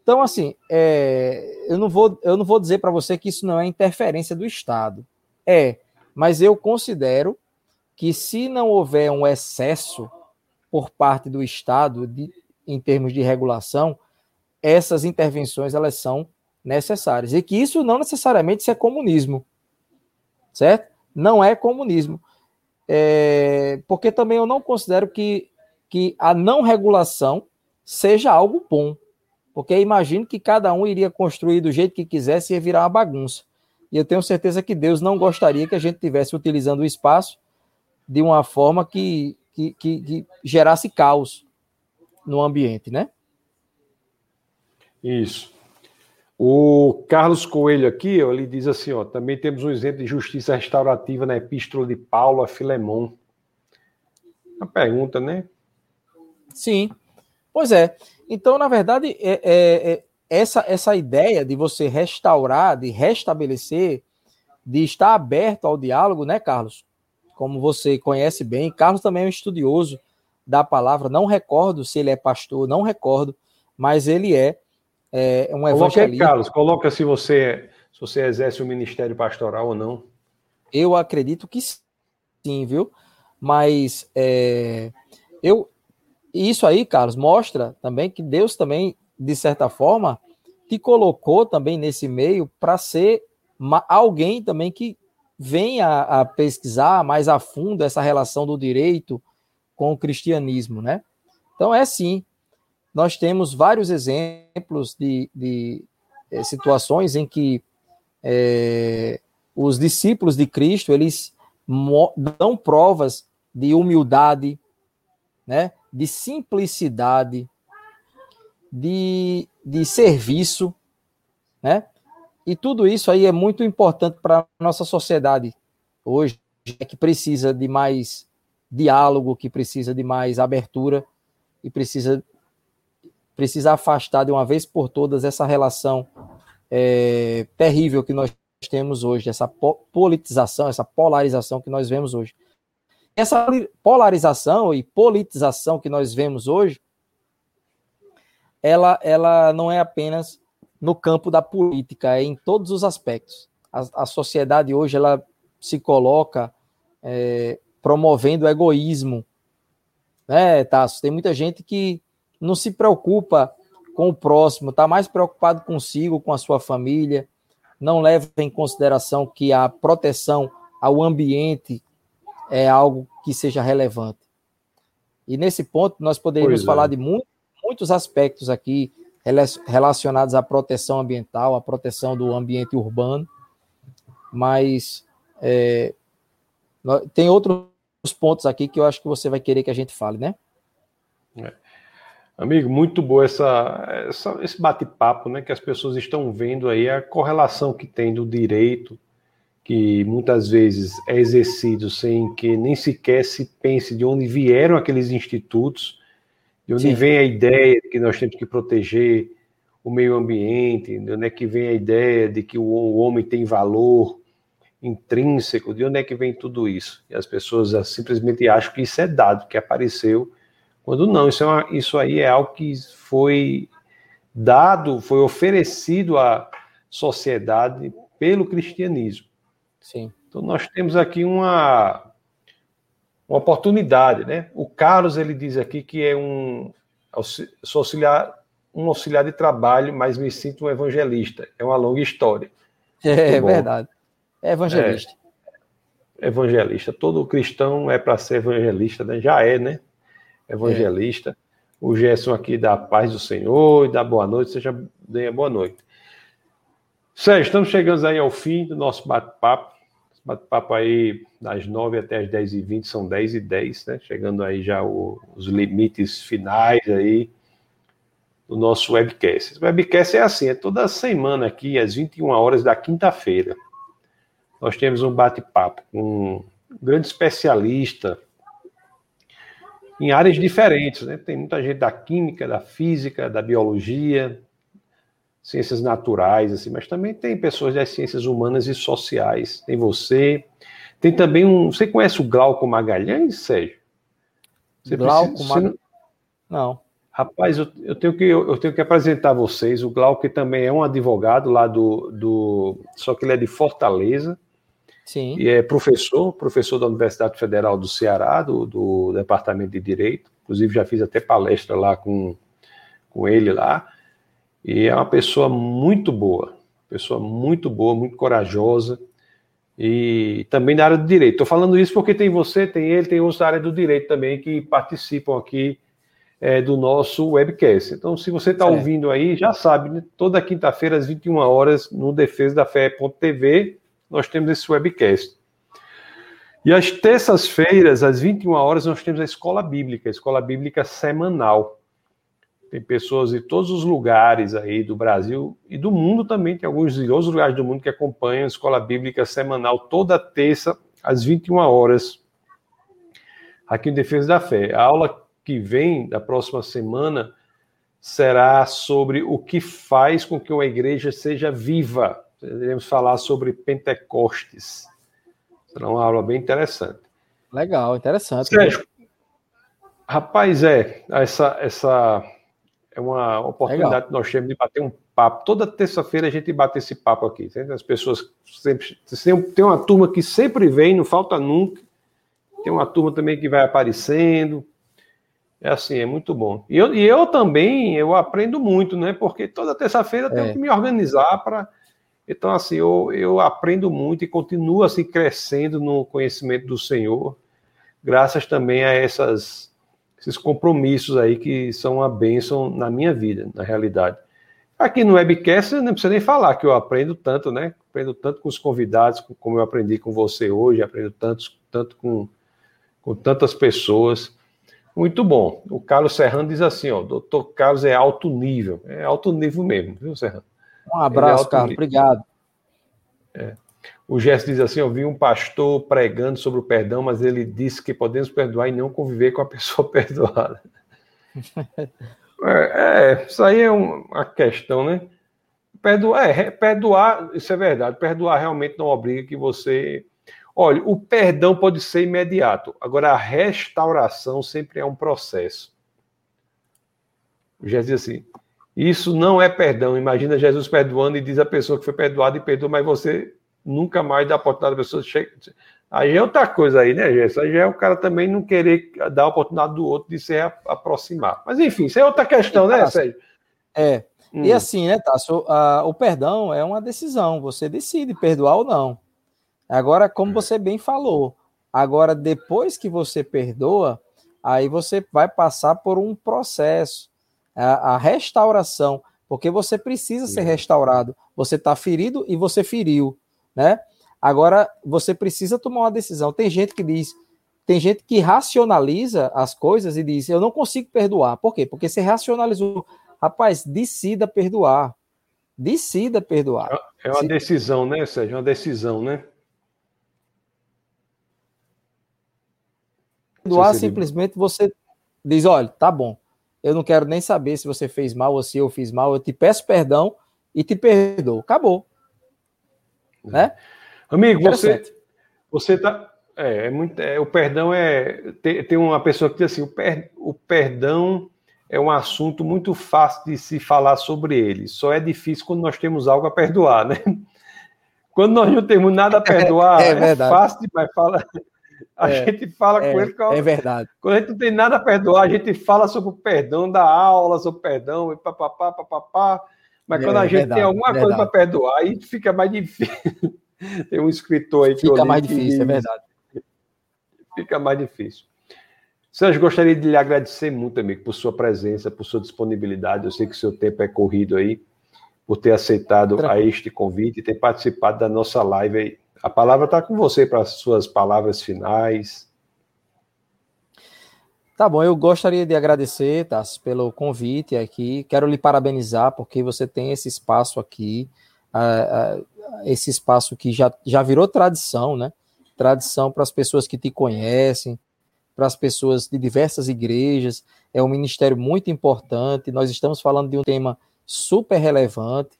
Então, assim, é, eu, não vou, eu não vou dizer para você que isso não é interferência do Estado. É, mas eu considero que se não houver um excesso por parte do Estado de, em termos de regulação, essas intervenções elas são necessárias. E que isso não necessariamente é comunismo, certo? Não é comunismo. É, porque também eu não considero que, que a não regulação seja algo bom. Porque imagino que cada um iria construir do jeito que quisesse e ia virar uma bagunça. E eu tenho certeza que Deus não gostaria que a gente estivesse utilizando o espaço de uma forma que, que, que, que gerasse caos no ambiente, né? Isso. O Carlos Coelho aqui, ele diz assim, ó, também temos um exemplo de justiça restaurativa na epístola de Paulo a Filemão. Uma pergunta, né? Sim. Pois é. Então, na verdade, é, é, é, essa, essa ideia de você restaurar, de restabelecer, de estar aberto ao diálogo, né, Carlos? Como você conhece bem, Carlos também é um estudioso da palavra. Não recordo se ele é pastor, não recordo, mas ele é, é um evangelista. Coloca Carlos, coloca se você, se você exerce o ministério pastoral ou não. Eu acredito que sim, viu? Mas é, eu isso aí, Carlos, mostra também que Deus também, de certa forma, te colocou também nesse meio para ser alguém também que venha a pesquisar mais a fundo essa relação do direito com o cristianismo, né? Então é sim, nós temos vários exemplos de, de é, situações em que é, os discípulos de Cristo eles dão provas de humildade, né? De simplicidade, de, de serviço, né? E tudo isso aí é muito importante para a nossa sociedade hoje, que precisa de mais diálogo, que precisa de mais abertura e precisa, precisa afastar de uma vez por todas essa relação é, terrível que nós temos hoje, essa politização, essa polarização que nós vemos hoje. Essa polarização e politização que nós vemos hoje, ela, ela não é apenas no campo da política, é em todos os aspectos. A, a sociedade hoje ela se coloca é, promovendo egoísmo, né, Tasso? Tem muita gente que não se preocupa com o próximo, está mais preocupado consigo, com a sua família, não leva em consideração que a proteção ao ambiente é algo que seja relevante. E nesse ponto, nós poderíamos é. falar de muito, muitos aspectos aqui relacionados à proteção ambiental, à proteção do ambiente urbano, mas é, tem outros pontos aqui que eu acho que você vai querer que a gente fale, né? É. Amigo, muito bom essa, essa esse bate-papo, né? Que as pessoas estão vendo aí a correlação que tem do direito, que muitas vezes é exercido sem que nem sequer se pense de onde vieram aqueles institutos, de onde Sim. vem a ideia de que nós temos que proteger o meio ambiente, de onde é que vem a ideia de que o homem tem valor intrínseco, de onde é que vem tudo isso? E as pessoas simplesmente acham que isso é dado, que apareceu quando não, isso, é uma, isso aí é algo que foi dado, foi oferecido à sociedade pelo cristianismo. Sim. Então nós temos aqui uma, uma oportunidade, né? O Carlos ele diz aqui que é um sou auxiliar, um auxiliar de trabalho, mas me sinto um evangelista. É uma longa história. É, é verdade. É evangelista. É, evangelista. Todo cristão é para ser evangelista, né? Já é, né? Evangelista. É. O Gerson aqui dá paz do Senhor e dá boa noite, seja bem boa noite. Sérgio, estamos chegando aí ao fim do nosso bate-papo. Bate-papo aí das 9 até as 10 e 20 são 10 e 10, né? Chegando aí já o, os limites finais aí do nosso webcast. O webcast é assim, é toda semana aqui, às 21 horas da quinta-feira. Nós temos um bate-papo com um grande especialista em áreas diferentes, né? Tem muita gente da química, da física, da biologia, ciências naturais, assim, mas também tem pessoas das ciências humanas e sociais. Tem você. Tem também um. Você conhece o Glauco Magalhães, Sérgio? Você Glauco Magalhães? Não. não. Rapaz, eu, eu, tenho que, eu, tenho que apresentar vocês. O Glauco também é um advogado lá do, do. Só que ele é de Fortaleza. Sim. E é professor, professor da Universidade Federal do Ceará, do, do Departamento de Direito. Inclusive, já fiz até palestra lá com, com ele lá. E é uma pessoa muito boa, pessoa muito boa, muito corajosa. E também da área do direito. Estou falando isso porque tem você, tem ele, tem outros da área do direito também que participam aqui é, do nosso webcast. Então, se você está ouvindo aí, já sabe, né? toda quinta-feira às 21 horas no defesa da fé.tv nós temos esse webcast. E às terças-feiras, às 21 horas, nós temos a escola bíblica, a escola bíblica semanal. Tem pessoas de todos os lugares aí do Brasil e do mundo também, tem alguns de outros lugares do mundo que acompanham a escola bíblica semanal toda terça, às 21 horas, aqui em Defesa da Fé. A aula que vem, da próxima semana, será sobre o que faz com que uma igreja seja viva, Iremos falar sobre Pentecostes. Será uma aula bem interessante. Legal, interessante. Sérgio, rapaz, é, essa, essa é uma oportunidade Legal. que nós temos de bater um papo. Toda terça-feira a gente bate esse papo aqui. As pessoas sempre. Tem uma turma que sempre vem, não falta nunca. Tem uma turma também que vai aparecendo. É assim, é muito bom. E eu, e eu também, eu aprendo muito, né? Porque toda terça-feira eu tenho é. que me organizar para. Então, assim, eu, eu aprendo muito e continuo assim crescendo no conhecimento do Senhor, graças também a essas, esses compromissos aí que são uma bênção na minha vida, na realidade. Aqui no webcast não precisa nem falar que eu aprendo tanto, né? Aprendo tanto com os convidados, como eu aprendi com você hoje, aprendo tanto, tanto com, com tantas pessoas. Muito bom. O Carlos Serrano diz assim, ó, doutor Carlos é alto nível. É alto nível mesmo, viu, Serrano? Um abraço, é Carlos. Obrigado. É. O Gesto diz assim: eu vi um pastor pregando sobre o perdão, mas ele disse que podemos perdoar e não conviver com a [laughs] pessoa perdoada. [laughs] é, é, isso aí é uma questão, né? Perdoar, é, perdoar, isso é verdade. Perdoar realmente não obriga que você Olha, o perdão pode ser imediato, agora a restauração sempre é um processo. Jesus diz assim: isso não é perdão. Imagina Jesus perdoando e diz a pessoa que foi perdoada e perdoa, mas você nunca mais dá a oportunidade à pessoa. Aí é outra coisa aí, né, Jesus? Aí já é o cara também não querer dar a oportunidade do outro de se aproximar. Mas enfim, isso é outra questão, né, Sérgio? É. Hum. E assim, né, Tasso? o perdão é uma decisão. Você decide perdoar ou não. Agora, como você bem falou, agora depois que você perdoa, aí você vai passar por um processo, a, a restauração, porque você precisa ser restaurado. Você está ferido e você feriu, né? Agora você precisa tomar uma decisão. Tem gente que diz, tem gente que racionaliza as coisas e diz: Eu não consigo perdoar. Por quê? Porque você racionalizou. Rapaz, decida perdoar. Decida perdoar. É uma decisão, né, Sérgio? É uma decisão, né? perdoar, simplesmente você diz: olha, tá bom, eu não quero nem saber se você fez mal ou se eu fiz mal, eu te peço perdão e te perdoo. Acabou. É. Né? Amigo, você, você tá. É, é muito, é, o perdão é. Tem, tem, uma pessoa que diz assim: o, per, o perdão é um assunto muito fácil de se falar sobre ele. Só é difícil quando nós temos algo a perdoar, né? [laughs] Quando nós não temos nada a perdoar, é, é, é fácil demais falar. A é, gente fala é, com ele. é verdade. Quando a gente não tem nada a perdoar, a gente fala sobre o perdão, da aula sobre o perdão, e papapá, papapá. Mas quando a é gente verdade, tem alguma coisa para perdoar, aí fica mais difícil. [laughs] tem um escritor aí que Fica mais difícil, é verdade. Fica mais difícil. Sérgio, gostaria de lhe agradecer muito, amigo, por sua presença, por sua disponibilidade. Eu sei que o seu tempo é corrido aí, por ter aceitado a este convite e ter participado da nossa live aí. A palavra está com você para as suas palavras finais. Tá bom, eu gostaria de agradecer, Tassi, pelo convite aqui. Quero lhe parabenizar porque você tem esse espaço aqui, uh, uh, esse espaço que já, já virou tradição, né? Tradição para as pessoas que te conhecem, para as pessoas de diversas igrejas. É um ministério muito importante. Nós estamos falando de um tema super relevante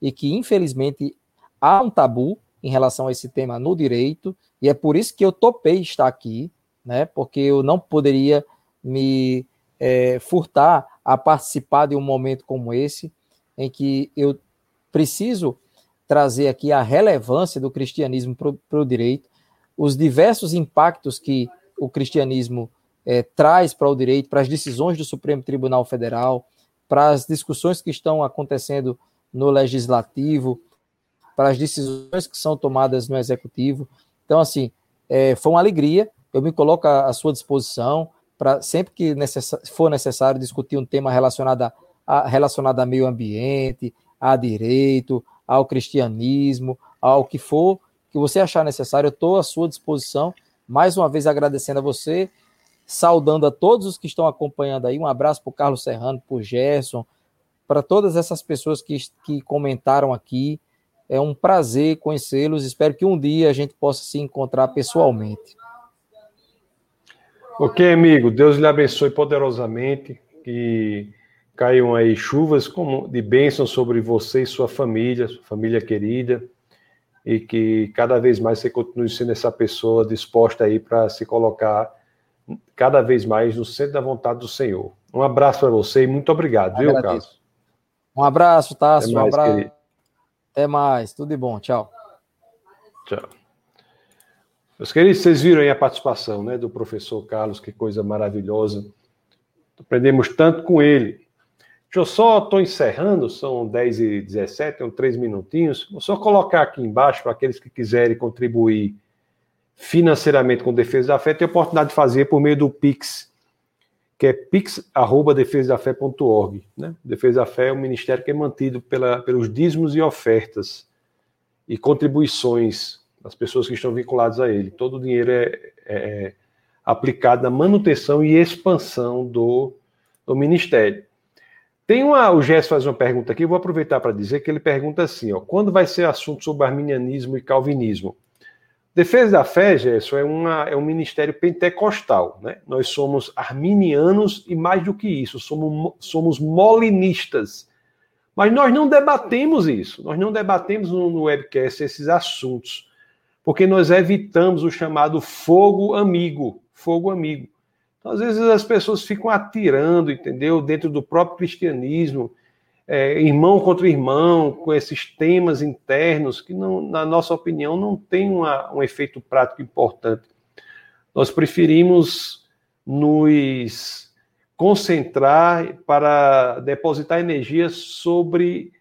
e que, infelizmente, há um tabu em relação a esse tema no direito, e é por isso que eu topei estar aqui, né? Porque eu não poderia me é, furtar a participar de um momento como esse, em que eu preciso trazer aqui a relevância do cristianismo para o direito, os diversos impactos que o cristianismo é, traz para o direito, para as decisões do Supremo Tribunal Federal, para as discussões que estão acontecendo no legislativo, para as decisões que são tomadas no executivo. Então, assim, é, foi uma alegria. Eu me coloco à, sua disposição para sempre que necess for necessário discutir um tema relacionado a, a, relacionado a meio ambiente, a direito, ao cristianismo, ao que for que você achar necessário, eu estou à sua disposição. Mais uma vez agradecendo a você, saudando a todos os que estão acompanhando aí. Um abraço para o Carlos Serrano, para o Gerson, para todas essas pessoas que, que comentaram aqui. É um prazer conhecê-los. Espero que um dia a gente possa se encontrar pessoalmente. Ok, amigo. Deus lhe abençoe poderosamente. Que caiam aí chuvas de bênção sobre você e sua família, sua família querida, e que cada vez mais você continue sendo essa pessoa disposta aí para se colocar cada vez mais no centro da vontade do Senhor. Um abraço para você e muito obrigado, viu, Carlos? Um abraço, Tasso. Um abraço. Querido. Até mais. Tudo de bom. Tchau. Tchau. Meus queridos, vocês viram aí a participação né, do professor Carlos, que coisa maravilhosa. Aprendemos tanto com ele. Deixa eu só, estou encerrando, são 10 e 17, são três minutinhos. Vou só colocar aqui embaixo para aqueles que quiserem contribuir financeiramente com Defesa da Fé, tem a oportunidade de fazer por meio do Pix, que é pix.defesadafé.org. Né? Defesa da Fé é um ministério que é mantido pela, pelos dízimos e ofertas e contribuições das pessoas que estão vinculadas a ele. Todo o dinheiro é, é, é aplicado na manutenção e expansão do, do ministério. Tem uma, o Gerson faz uma pergunta aqui, eu vou aproveitar para dizer que ele pergunta assim, ó, quando vai ser assunto sobre arminianismo e calvinismo? Defesa da Fé, Gerson, é, uma, é um ministério pentecostal, né? Nós somos arminianos e mais do que isso, somos, somos molinistas. Mas nós não debatemos isso, nós não debatemos no, no webcast esses assuntos, porque nós evitamos o chamado fogo amigo, fogo amigo. Então, às vezes as pessoas ficam atirando, entendeu? Dentro do próprio cristianismo, é, irmão contra irmão, com esses temas internos que, não, na nossa opinião, não tem uma, um efeito prático importante. Nós preferimos nos concentrar para depositar energia sobre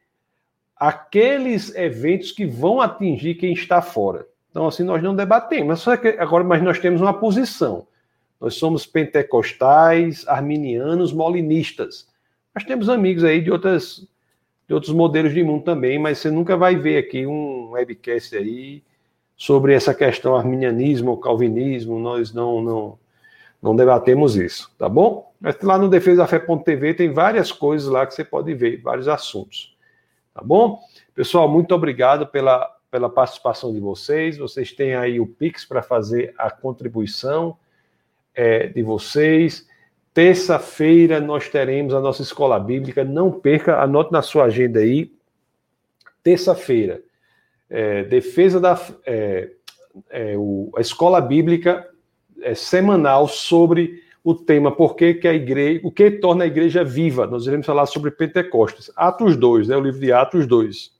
aqueles eventos que vão atingir quem está fora. Então, assim, nós não debatemos. Mas agora, mas nós temos uma posição. Nós somos pentecostais, arminianos, molinistas. Nós temos amigos aí de, outras, de outros modelos de mundo também, mas você nunca vai ver aqui um webcast aí sobre essa questão arminianismo ou calvinismo. Nós não, não, não debatemos isso, tá bom? Mas lá no defesafé.tv tem várias coisas lá que você pode ver, vários assuntos, tá bom? Pessoal, muito obrigado pela, pela participação de vocês. Vocês têm aí o Pix para fazer a contribuição é, de vocês. Terça-feira nós teremos a nossa escola bíblica. Não perca, anote na sua agenda aí. Terça-feira, é, defesa da é, é, o, a escola bíblica é, semanal sobre o tema por que, que a igreja, o que torna a igreja viva. Nós iremos falar sobre Pentecostes. Atos 2, né, o livro de Atos 2.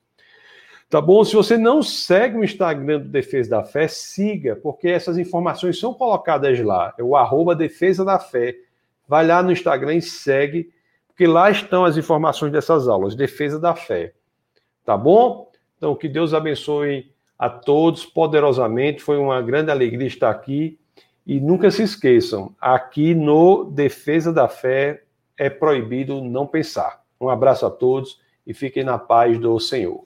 Tá bom? Se você não segue o Instagram do Defesa da Fé, siga, porque essas informações são colocadas lá. É o arroba Defesa da Fé. Vai lá no Instagram e segue, porque lá estão as informações dessas aulas, Defesa da Fé. Tá bom? Então, que Deus abençoe a todos poderosamente. Foi uma grande alegria estar aqui. E nunca se esqueçam, aqui no Defesa da Fé é proibido não pensar. Um abraço a todos e fiquem na paz do Senhor.